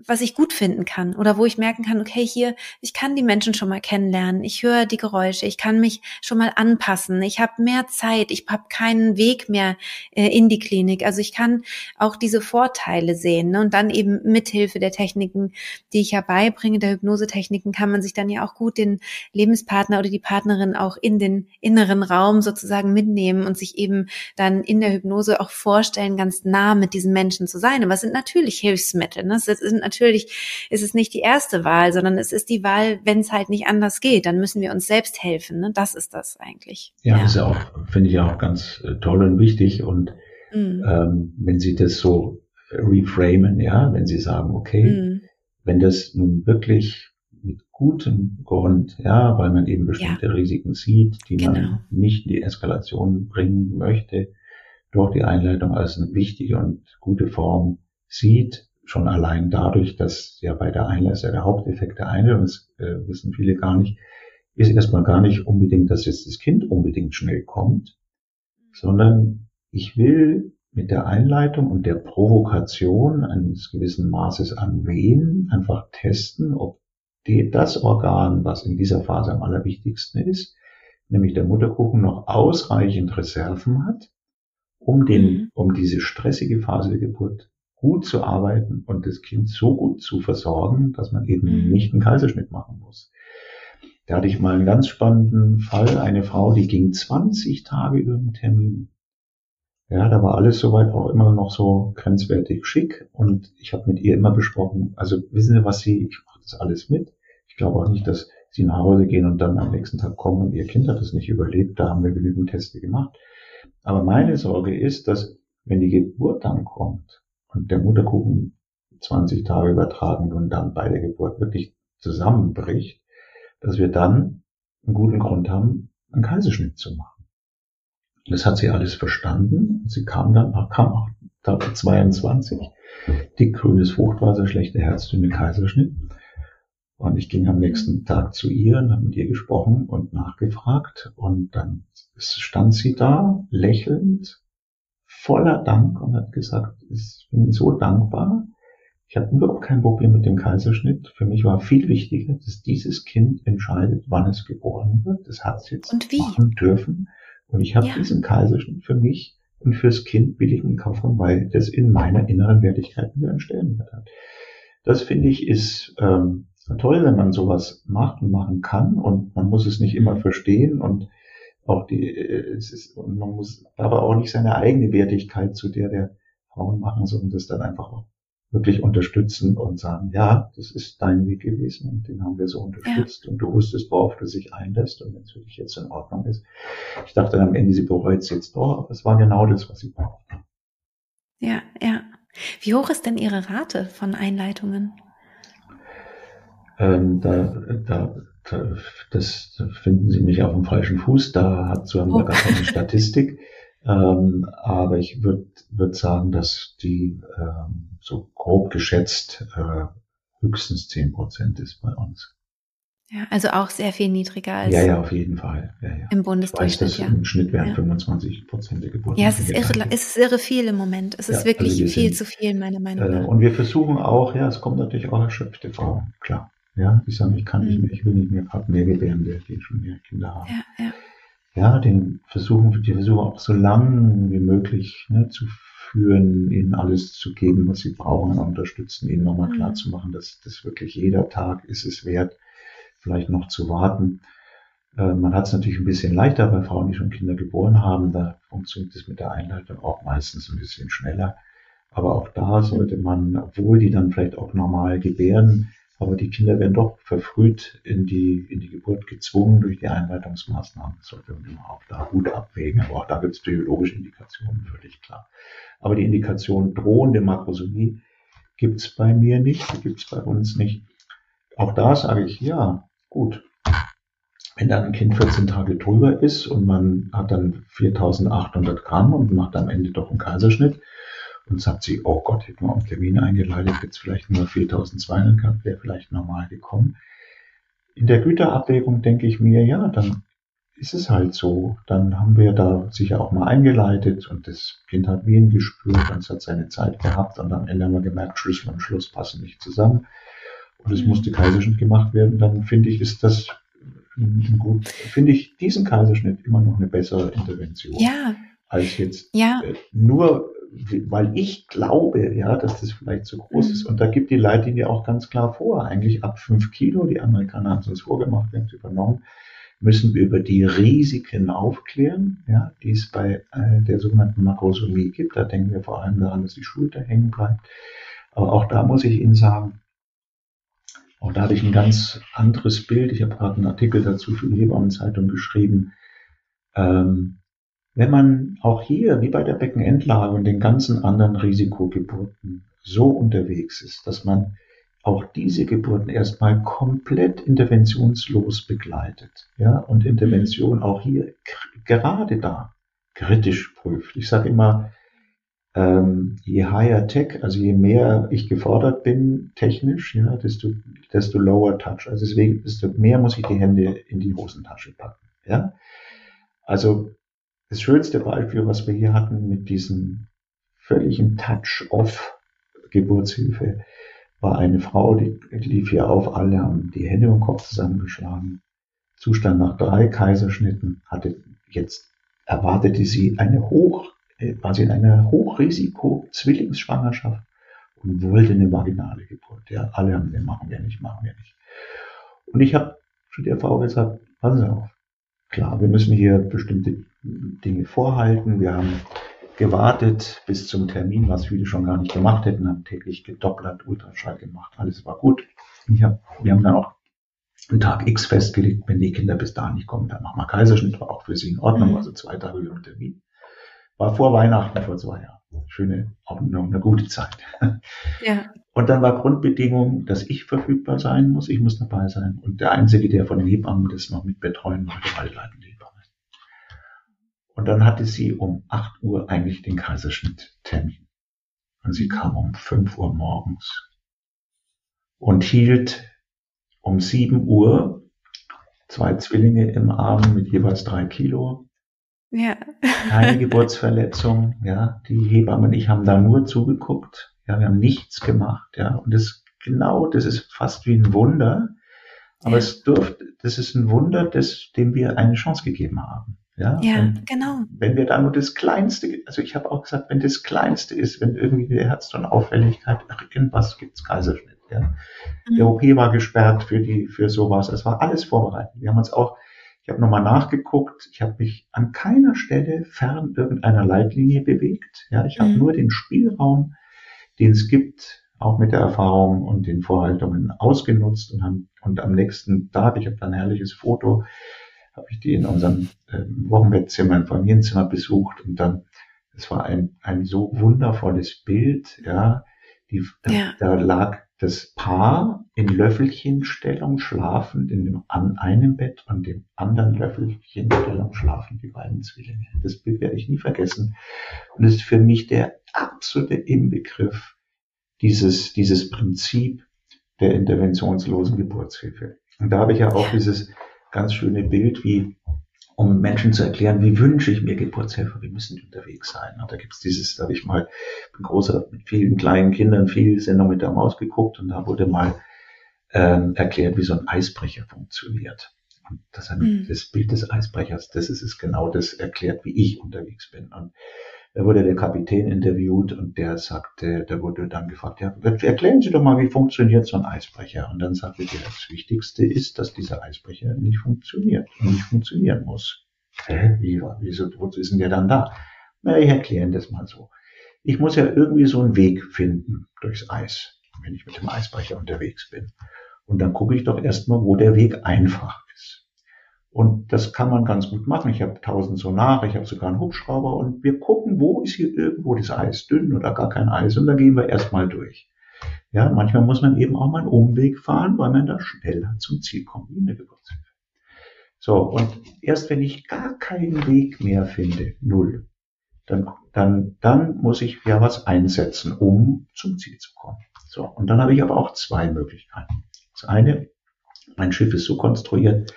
was ich gut finden kann oder wo ich merken kann, okay, hier, ich kann die Menschen schon mal kennenlernen, ich höre die Geräusche, ich kann mich schon mal anpassen, ich habe mehr Zeit, ich habe keinen Weg mehr äh, in die Klinik. Also ich kann auch diese Vorteile sehen ne? und dann eben mithilfe der Techniken, die ich ja beibringe, der Hypnosetechniken, kann man sich dann ja auch gut den Lebenspartner oder die Partnerin auch in den inneren Raum sozusagen mitnehmen und sich eben dann in der Hypnose auch vorstellen, ganz nah mit diesen Menschen zu sein. Aber es sind natürlich Hilfsmittel. Ne? Es sind natürlich ist es nicht die erste Wahl, sondern es ist die Wahl, wenn es halt nicht anders geht, dann müssen wir uns selbst helfen. Ne? Das ist das eigentlich. Ja, ja. ist ja auch, finde ich auch ganz äh, toll und wichtig. Und mhm. ähm, wenn Sie das so reframen, ja, wenn Sie sagen, okay, mhm. wenn das nun wirklich mit gutem Grund, ja, weil man eben bestimmte ja. Risiken sieht, die genau. man nicht in die Eskalation bringen möchte, durch die Einleitung als eine wichtige und gute Form sieht, schon allein dadurch, dass ja bei der Einleitung der Haupteffekt der Einleitung, das äh, wissen viele gar nicht, ist erstmal gar nicht unbedingt, dass jetzt das Kind unbedingt schnell kommt, sondern ich will mit der Einleitung und der Provokation eines gewissen Maßes an Wehen einfach testen, ob die, das Organ, was in dieser Phase am allerwichtigsten ist, nämlich der Mutterkuchen, noch ausreichend Reserven hat, um den, mhm. um diese stressige Phase der Geburt gut zu arbeiten und das Kind so gut zu versorgen, dass man eben mhm. nicht einen Kaiserschnitt machen muss. Da hatte ich mal einen ganz spannenden Fall, eine Frau, die ging 20 Tage über den Termin. Ja, da war alles soweit auch immer noch so grenzwertig schick und ich habe mit ihr immer besprochen, also wissen Sie was Sie, ich mache das alles mit. Ich glaube auch nicht, dass Sie nach Hause gehen und dann am nächsten Tag kommen und Ihr Kind hat das nicht überlebt, da haben wir genügend Teste gemacht. Aber meine Sorge ist, dass wenn die Geburt dann kommt der Mutterkuchen 20 Tage übertragen und dann bei der Geburt wirklich zusammenbricht, dass wir dann einen guten Grund haben, einen Kaiserschnitt zu machen. Das hat sie alles verstanden. Sie kam dann, kam auch Tag 22. Dickgrünes Fruchtwasser, schlechte Herzdünne, Kaiserschnitt. Und ich ging am nächsten Tag zu ihr und habe mit ihr gesprochen und nachgefragt. Und dann stand sie da, lächelnd, voller Dank und hat gesagt, ich bin so dankbar. Ich habe überhaupt kein Problem mit dem Kaiserschnitt. Für mich war viel wichtiger, dass dieses Kind entscheidet, wann es geboren wird. Das hat es jetzt und wie? machen dürfen. Und ich habe ja. diesen Kaiserschnitt für mich und fürs Kind billig in Kauf genommen, weil das in meiner inneren Wertigkeit wieder einen Stellenwert hat. Das finde ich ist ähm, toll, wenn man sowas macht und machen kann und man muss es nicht immer verstehen und auch die, äh, es ist, und man muss aber auch nicht seine eigene Wertigkeit zu der der Frauen machen, sondern das dann einfach auch wirklich unterstützen und sagen, ja, das ist dein Weg gewesen und den haben wir so unterstützt ja. und du wusstest, worauf du sich einlässt und wenn es für dich jetzt in Ordnung ist. Ich dachte am Ende, sie bereut es jetzt doch, aber es war genau das, was sie brauchte. Ja, ja. Wie hoch ist denn Ihre Rate von Einleitungen? Ähm, da, da, das finden Sie mich auf dem falschen Fuß. Da hat so haben wir oh. gar keine Statistik. Ähm, aber ich würde würd sagen, dass die ähm, so grob geschätzt äh, höchstens zehn Prozent ist bei uns. Ja, also auch sehr viel niedriger als ja, ja, auf jeden Fall. Ja, ja. im Bundesdurchschnitt. Ich weiß, ja. Im Schnitt wären ja. 25 Prozent der Geburten. Ja, es ist, irre, es ist irre viel im Moment. Es ist wirklich also viel sind, zu viel, meiner Meinung nach. Äh, und wir versuchen auch, ja, es kommt natürlich auch erschöpfte Frauen, klar. Ja, die sagen, ich kann mhm. nicht mehr, ich will nicht mehr, habe mehr Gebärende, die schon mehr Kinder haben. Ja, ja ja, den versuchen, die versuchen auch so lang wie möglich ne, zu führen, ihnen alles zu geben, was sie brauchen, unterstützen, ihnen nochmal klar mhm. zu machen, dass das wirklich jeder Tag ist es wert, vielleicht noch zu warten. Äh, man hat es natürlich ein bisschen leichter bei Frauen, die schon Kinder geboren haben. Da funktioniert es mit der Einleitung auch meistens ein bisschen schneller. Aber auch da sollte man, obwohl die dann vielleicht auch normal gebären, aber die Kinder werden doch verfrüht in die, in die Geburt gezwungen durch die Einleitungsmaßnahmen. Das sollte man auch da gut abwägen. Aber auch da gibt es biologische Indikationen, völlig klar. Aber die Indikation drohende Makrosomie gibt es bei mir nicht, die gibt es bei uns nicht. Auch da sage ich, ja, gut. Wenn dann ein Kind 14 Tage drüber ist und man hat dann 4800 Gramm und macht am Ende doch einen Kaiserschnitt, und sagt sie, oh Gott, hätten wir einen Termin eingeleitet, jetzt vielleicht nur 4200 gehabt, wäre vielleicht normal gekommen. In der Güterabwägung denke ich mir, ja, dann ist es halt so. Dann haben wir da sicher auch mal eingeleitet und das Kind hat Wehen gespürt und es hat seine Zeit gehabt und am Ende haben wir gemerkt, Schlüssel und Schluss passen nicht zusammen und es musste Kaiserschnitt gemacht werden, dann finde ich, ist das gut, finde ich diesen Kaiserschnitt immer noch eine bessere Intervention. Ja. Als jetzt ja. Äh, nur weil ich glaube, ja, dass das vielleicht zu groß ist. Und da gibt die Leitlinie auch ganz klar vor, eigentlich ab fünf Kilo, die Amerikaner haben es uns vorgemacht, wir haben es übernommen, müssen wir über die Risiken aufklären, ja, die es bei äh, der sogenannten Makrosomie gibt. Da denken wir vor allem daran, dass die Schulter hängen bleibt. Aber auch da muss ich Ihnen sagen, auch da habe ich ein ganz anderes Bild. Ich habe gerade einen Artikel dazu für die Hebammenzeitung geschrieben. Ähm, wenn man auch hier, wie bei der Beckenendlage und den ganzen anderen Risikogeburten, so unterwegs ist, dass man auch diese Geburten erstmal komplett interventionslos begleitet, ja, und Intervention auch hier gerade da kritisch prüft. Ich sage immer, ähm, je higher tech, also je mehr ich gefordert bin technisch, ja, desto, desto lower touch. Also deswegen, desto mehr muss ich die Hände in die Hosentasche packen, ja. Also das schönste Beispiel, was wir hier hatten mit diesem völligen Touch-off-Geburtshilfe, war eine Frau, die lief hier auf, alle haben die Hände im Kopf zusammengeschlagen. Zustand nach drei Kaiserschnitten hatte jetzt erwartete sie eine hoch, äh, war sie in einer Hochrisiko-Zwillingsschwangerschaft und wollte eine vaginale Geburt. Ja, alle haben, wir machen wir nicht, machen wir nicht. Und ich habe zu der Frau gesagt, passen Sie auf, Klar, wir müssen hier bestimmte Dinge vorhalten. Wir haben gewartet bis zum Termin, was viele schon gar nicht gemacht hätten, haben täglich gedoppelt, Ultraschall gemacht, alles war gut. Ich hab, wir haben dann auch einen Tag X festgelegt, wenn die Kinder bis dahin nicht kommen, dann machen wir Kaiserschnitt, war auch für sie in Ordnung, mhm. also zwei Tage über Termin. War vor Weihnachten vor zwei Jahren. Schöne, auch eine, eine gute Zeit. Ja. Und dann war Grundbedingung, dass ich verfügbar sein muss, ich muss dabei sein. Und der Einzige, der von den Hebammen das noch mit betreuen wollte, war die leitende Hebamme. Und dann hatte sie um 8 Uhr eigentlich den Kaiserschnitttermin. Und sie kam um 5 Uhr morgens und hielt um 7 Uhr zwei Zwillinge im Arm mit jeweils drei Kilo. Ja. Keine Geburtsverletzung, ja. Die Hebammen und ich haben da nur zugeguckt. Ja, wir haben nichts gemacht, ja. Und das genau, das ist fast wie ein Wunder. Aber ja. es dürfte, das ist ein Wunder, das, dem wir eine Chance gegeben haben. Ja, ja wenn, genau. Wenn wir da nur das Kleinste, also ich habe auch gesagt, wenn das Kleinste ist, wenn irgendwie der Herz und Auffälligkeit, ach, irgendwas gibt's Kaiserschnitt. Ja. Mhm. Der OP war gesperrt für die, für sowas. Es war alles vorbereitet. Wir haben uns auch, ich habe nochmal nachgeguckt, ich habe mich an keiner Stelle fern irgendeiner Leitlinie bewegt. Ja, ich habe mhm. nur den Spielraum, den es gibt, auch mit der Erfahrung und den Vorhaltungen ausgenutzt und haben, und am nächsten Tag, ich habe da ein herrliches Foto, habe ich die in unserem ähm, Wochenbettzimmer, im Familienzimmer besucht und dann, es war ein, ein so wundervolles Bild, ja, die, ja. Da, da lag das Paar in Löffelchenstellung schlafend in dem, an einem Bett und dem anderen Löffelchenstellung schlafen die beiden Zwillinge. Das Bild werde ich nie vergessen. Und das ist für mich der absolute Inbegriff dieses, dieses Prinzip der interventionslosen Geburtshilfe. Und da habe ich ja auch dieses ganz schöne Bild, wie um Menschen zu erklären, wie wünsche ich mir Geburtshelfer, wie müssen die unterwegs sein. Und da gibt's dieses, da habe ich mal bin großer mit vielen kleinen Kindern viel Sendung mit der Maus geguckt und da wurde mal ähm, erklärt, wie so ein Eisbrecher funktioniert. Und das, mhm. das Bild des Eisbrechers, das ist es genau, das erklärt, wie ich unterwegs bin. Und da wurde der Kapitän interviewt und der sagte, da wurde dann gefragt, ja, erklären Sie doch mal, wie funktioniert so ein Eisbrecher? Und dann sagte er, das Wichtigste ist, dass dieser Eisbrecher nicht funktioniert und nicht funktionieren muss. Hä? Wie, wieso, wozu ist denn der dann da? Na, ich erkläre das mal so. Ich muss ja irgendwie so einen Weg finden durchs Eis, wenn ich mit dem Eisbrecher unterwegs bin. Und dann gucke ich doch erstmal, wo der Weg einfach ist. Und das kann man ganz gut machen. Ich habe tausend Sonar, ich habe sogar einen Hubschrauber und wir gucken, wo ist hier irgendwo das Eis dünn oder gar kein Eis und da gehen wir erstmal durch. Ja, manchmal muss man eben auch mal einen Umweg fahren, weil man da schneller zum Ziel kommt, wie in der Geburtshilfe. So, und erst wenn ich gar keinen Weg mehr finde, null, dann, dann, dann muss ich ja was einsetzen, um zum Ziel zu kommen. So, und dann habe ich aber auch zwei Möglichkeiten. Das eine, mein Schiff ist so konstruiert,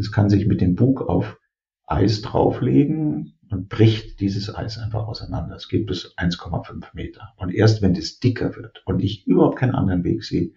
das kann sich mit dem Bug auf Eis drauflegen und bricht dieses Eis einfach auseinander. Es geht bis 1,5 Meter. Und erst wenn das dicker wird und ich überhaupt keinen anderen Weg sehe,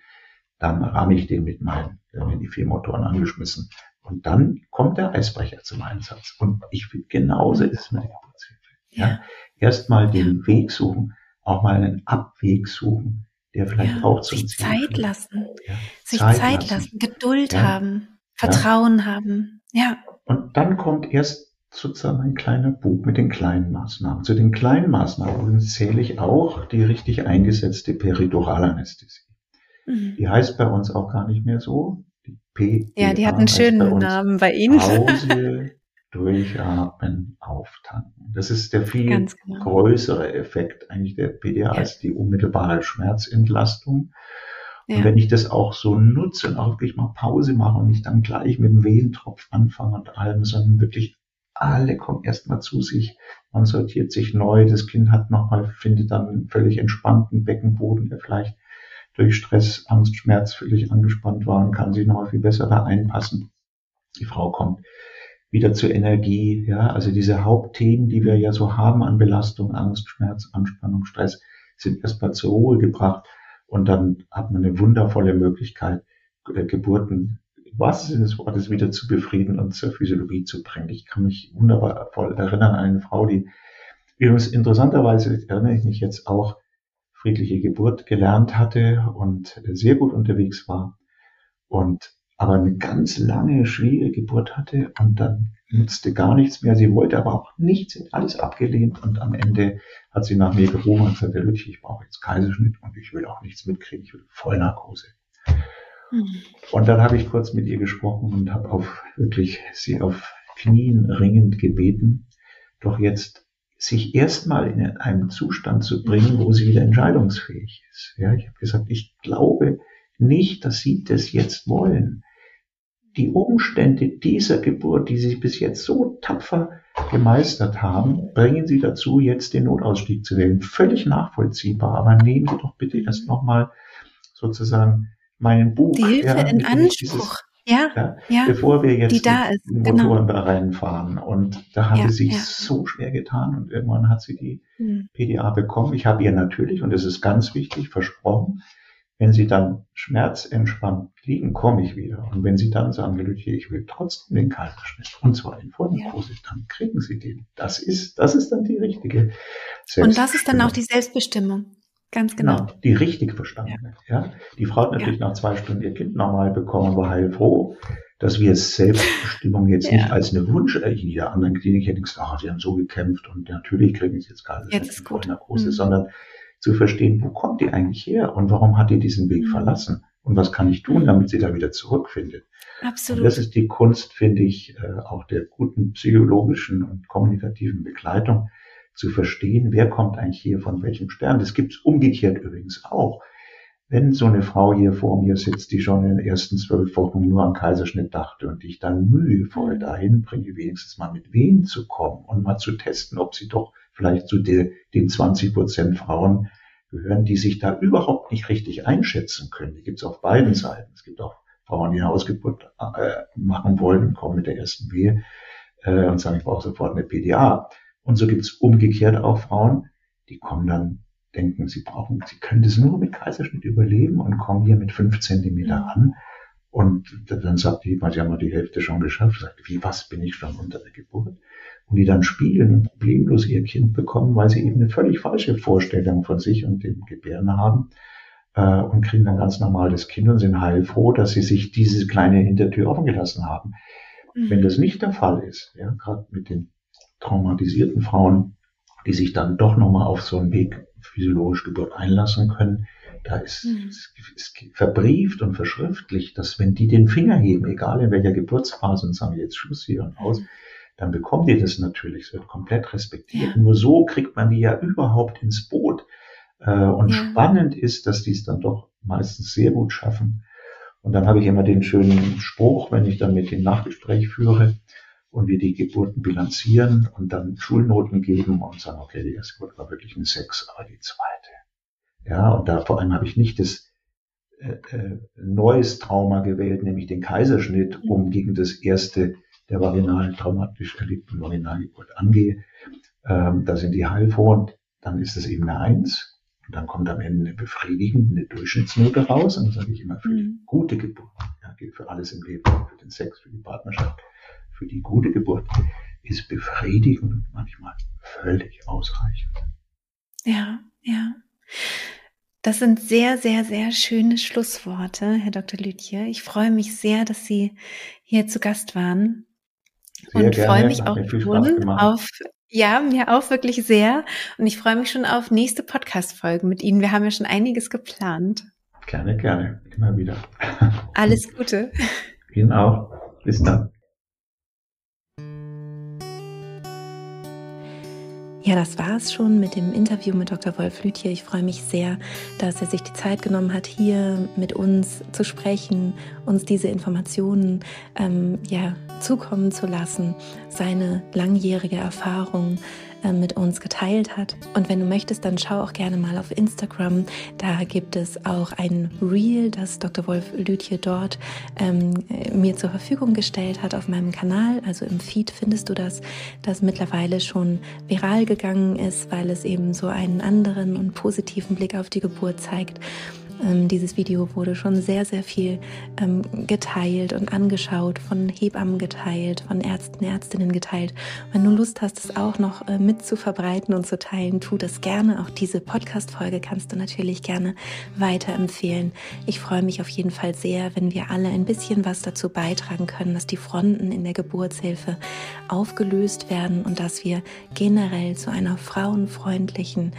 dann ramme ich den mit meinen, dann werden die vier Motoren angeschmissen. Und dann kommt der Eisbrecher zum Einsatz. Und ich finde, genauso ist es mit der Geburtshilfe. Ja. ja. Erstmal den Weg suchen, auch mal einen Abweg suchen, der vielleicht ja, auch zum sich Ziel Zeit lassen, ja. sich Zeit, Zeit lassen, lassen Geduld haben. Vertrauen ja. haben. Ja. Und dann kommt erst sozusagen ein kleiner Bug mit den kleinen Maßnahmen. Zu den kleinen Maßnahmen zähle ich auch die richtig eingesetzte Periduralanästhesie. Mhm. Die heißt bei uns auch gar nicht mehr so. Die P ja, die hat einen schönen Namen bei Ihnen. Pause, durchatmen, auftanken. Das ist der viel genau. größere Effekt eigentlich der PDA ja. als die unmittelbare Schmerzentlastung. Ja. Und wenn ich das auch so nutze und auch wirklich mal Pause mache und nicht dann gleich mit dem Wehentropf anfange und allem, sondern wirklich alle kommen erstmal zu sich, man sortiert sich neu, das Kind hat nochmal, findet dann einen völlig entspannten Beckenboden, der vielleicht durch Stress, Angst, Schmerz völlig angespannt war und kann sich nochmal viel besser da einpassen. Die Frau kommt wieder zur Energie, ja, also diese Hauptthemen, die wir ja so haben an Belastung, Angst, Schmerz, Anspannung, Stress, sind erstmal zur Ruhe gebracht. Und dann hat man eine wundervolle Möglichkeit, äh, Geburten was ist des Wortes wieder zu befrieden und zur Physiologie zu bringen. Ich kann mich wunderbar erinnern an eine Frau, die übrigens interessanterweise erinnere ich mich jetzt auch friedliche Geburt gelernt hatte und sehr gut unterwegs war und aber eine ganz lange, schwierige Geburt hatte und dann nutzte gar nichts mehr. Sie wollte aber auch nichts, alles abgelehnt und am Ende hat sie nach mir gerufen und gesagt, Herr Lüttich, ich brauche jetzt Kaiserschnitt und ich will auch nichts mitkriegen, ich will Vollnarkose. Mhm. Und dann habe ich kurz mit ihr gesprochen und habe auf wirklich sie auf Knien ringend gebeten, doch jetzt sich erstmal in einen Zustand zu bringen, wo sie wieder entscheidungsfähig ist. Ja, ich habe gesagt, ich glaube nicht, dass sie das jetzt wollen die Umstände dieser Geburt, die sie bis jetzt so tapfer gemeistert haben, bringen sie dazu, jetzt den Notausstieg zu wählen. Völlig nachvollziehbar, aber nehmen Sie doch bitte erst nochmal sozusagen meinen Buch. Die Hilfe ja, in Anspruch. Dieses, ja, ja, ja, bevor wir jetzt da ist, Motoren genau. da reinfahren. Und da hat ja, sie sich so schwer getan und irgendwann hat sie die hm. PDA bekommen. Ich habe ihr natürlich, und das ist ganz wichtig, versprochen, wenn sie dann schmerzentspannt liegen, komme ich wieder. Und wenn sie dann sagen, ich will trotzdem den Kaiserschnitt, und zwar in Vollnarkose, dann kriegen sie den. Das ist, das ist dann die richtige Selbstbestimmung. Und das ist dann auch die Selbstbestimmung. Ganz genau. genau die richtig verstandene. Ja. ja. Die Frau hat natürlich ja. nach zwei Stunden ihr Kind nochmal bekommen, war heilfroh, dass wir Selbstbestimmung jetzt ja. nicht als eine Wunsch, äh, in jeder anderen Klinik hätte ich gesagt, ach, sie haben so gekämpft und natürlich kriegen sie jetzt gerade jetzt ist gut. Narkose, mhm. sondern zu verstehen, wo kommt die eigentlich her und warum hat die diesen Weg mhm. verlassen und was kann ich tun, mhm. damit sie da wieder zurückfindet. Absolut. Und das ist die Kunst, finde ich, äh, auch der guten psychologischen und kommunikativen Begleitung, zu verstehen, wer kommt eigentlich hier von welchem Stern. Das gibt es umgekehrt übrigens auch. Wenn so eine Frau hier vor mir sitzt, die schon in den ersten zwölf Wochen nur am Kaiserschnitt dachte und ich dann mühevoll dahin bringe, wenigstens mal mit Wehen zu kommen und mal zu testen, ob sie doch vielleicht zu den 20 Prozent Frauen gehören, die sich da überhaupt nicht richtig einschätzen können. Die gibt es auf beiden Seiten. Es gibt auch Frauen, die eine Ausgeburt äh, machen wollen und kommen mit der ersten Wehe äh, und sagen, ich brauche sofort eine PDA. Und so gibt es umgekehrt auch Frauen, die kommen dann, denken, sie brauchen, sie können das nur mit Kaiserschnitt überleben und kommen hier mit fünf Zentimeter an. Und dann sagt die, sie haben mal die Hälfte schon geschafft, sagt, wie, was bin ich schon unter der Geburt? Und die dann spielen und problemlos ihr Kind bekommen, weil sie eben eine völlig falsche Vorstellung von sich und dem Gebären haben äh, und kriegen dann ganz normal das Kind und sind heilfroh, dass sie sich diese kleine Hintertür offen gelassen haben. Mhm. Wenn das nicht der Fall ist, ja, gerade mit den traumatisierten Frauen, die sich dann doch nochmal auf so einen Weg physiologisch Geburt einlassen können, da ist, mhm. ist, verbrieft und verschriftlicht, dass wenn die den Finger heben, egal in welcher Geburtsphase und sagen jetzt Schluss hier und aus, dann bekommt ihr das natürlich, es wird komplett respektiert. Ja. Nur so kriegt man die ja überhaupt ins Boot. Äh, und ja. spannend ist, dass die es dann doch meistens sehr gut schaffen. Und dann habe ich immer den schönen Spruch, wenn ich dann mit dem Nachgespräch führe, und wir die Geburten bilanzieren und dann Schulnoten geben und sagen, okay, die erste Geburt war wirklich eine Sechs, aber die zweite. Ja, und da vor allem habe ich nicht das äh, äh, neues Trauma gewählt, nämlich den Kaiserschnitt, um gegen das erste der vaginalen traumatisch erlebten Vaginalgeburt angehe. Ähm, da sind die heilfroh und dann ist es eben eine Eins. Und dann kommt am Ende eine befriedigende eine Durchschnittsnote raus. Und dann sage ich immer, für die mhm. gute Geburt, ja, gilt für alles im Leben, für den Sex, für die Partnerschaft, für die gute Geburt ist befriedigend manchmal völlig ausreichend. Ja, ja. Das sind sehr, sehr, sehr schöne Schlussworte, Herr Dr. Lütje. Ich freue mich sehr, dass Sie hier zu Gast waren. Sehr und freue mich auch schon auf, ja, mir auch wirklich sehr. Und ich freue mich schon auf nächste Podcast-Folgen mit Ihnen. Wir haben ja schon einiges geplant. Gerne, gerne. Immer wieder. Alles Gute. Ihnen auch. Bis dann. Ja, das war es schon mit dem Interview mit Dr. Wolf Lütje. Ich freue mich sehr, dass er sich die Zeit genommen hat, hier mit uns zu sprechen, uns diese Informationen ähm, ja, zukommen zu lassen, seine langjährige Erfahrung mit uns geteilt hat. Und wenn du möchtest, dann schau auch gerne mal auf Instagram. Da gibt es auch ein Reel, das Dr. Wolf Lütje dort ähm, mir zur Verfügung gestellt hat auf meinem Kanal. Also im Feed findest du das, das mittlerweile schon viral gegangen ist, weil es eben so einen anderen und positiven Blick auf die Geburt zeigt. Ähm, dieses Video wurde schon sehr, sehr viel ähm, geteilt und angeschaut, von Hebammen geteilt, von Ärzten, Ärztinnen geteilt. Wenn du Lust hast, es auch noch äh, mit zu verbreiten und zu teilen, tu das gerne. Auch diese Podcast-Folge kannst du natürlich gerne weiterempfehlen. Ich freue mich auf jeden Fall sehr, wenn wir alle ein bisschen was dazu beitragen können, dass die Fronten in der Geburtshilfe aufgelöst werden und dass wir generell zu einer frauenfreundlichen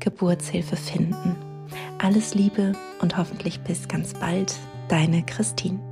Geburtshilfe finden. Alles Liebe und hoffentlich bis ganz bald, deine Christine.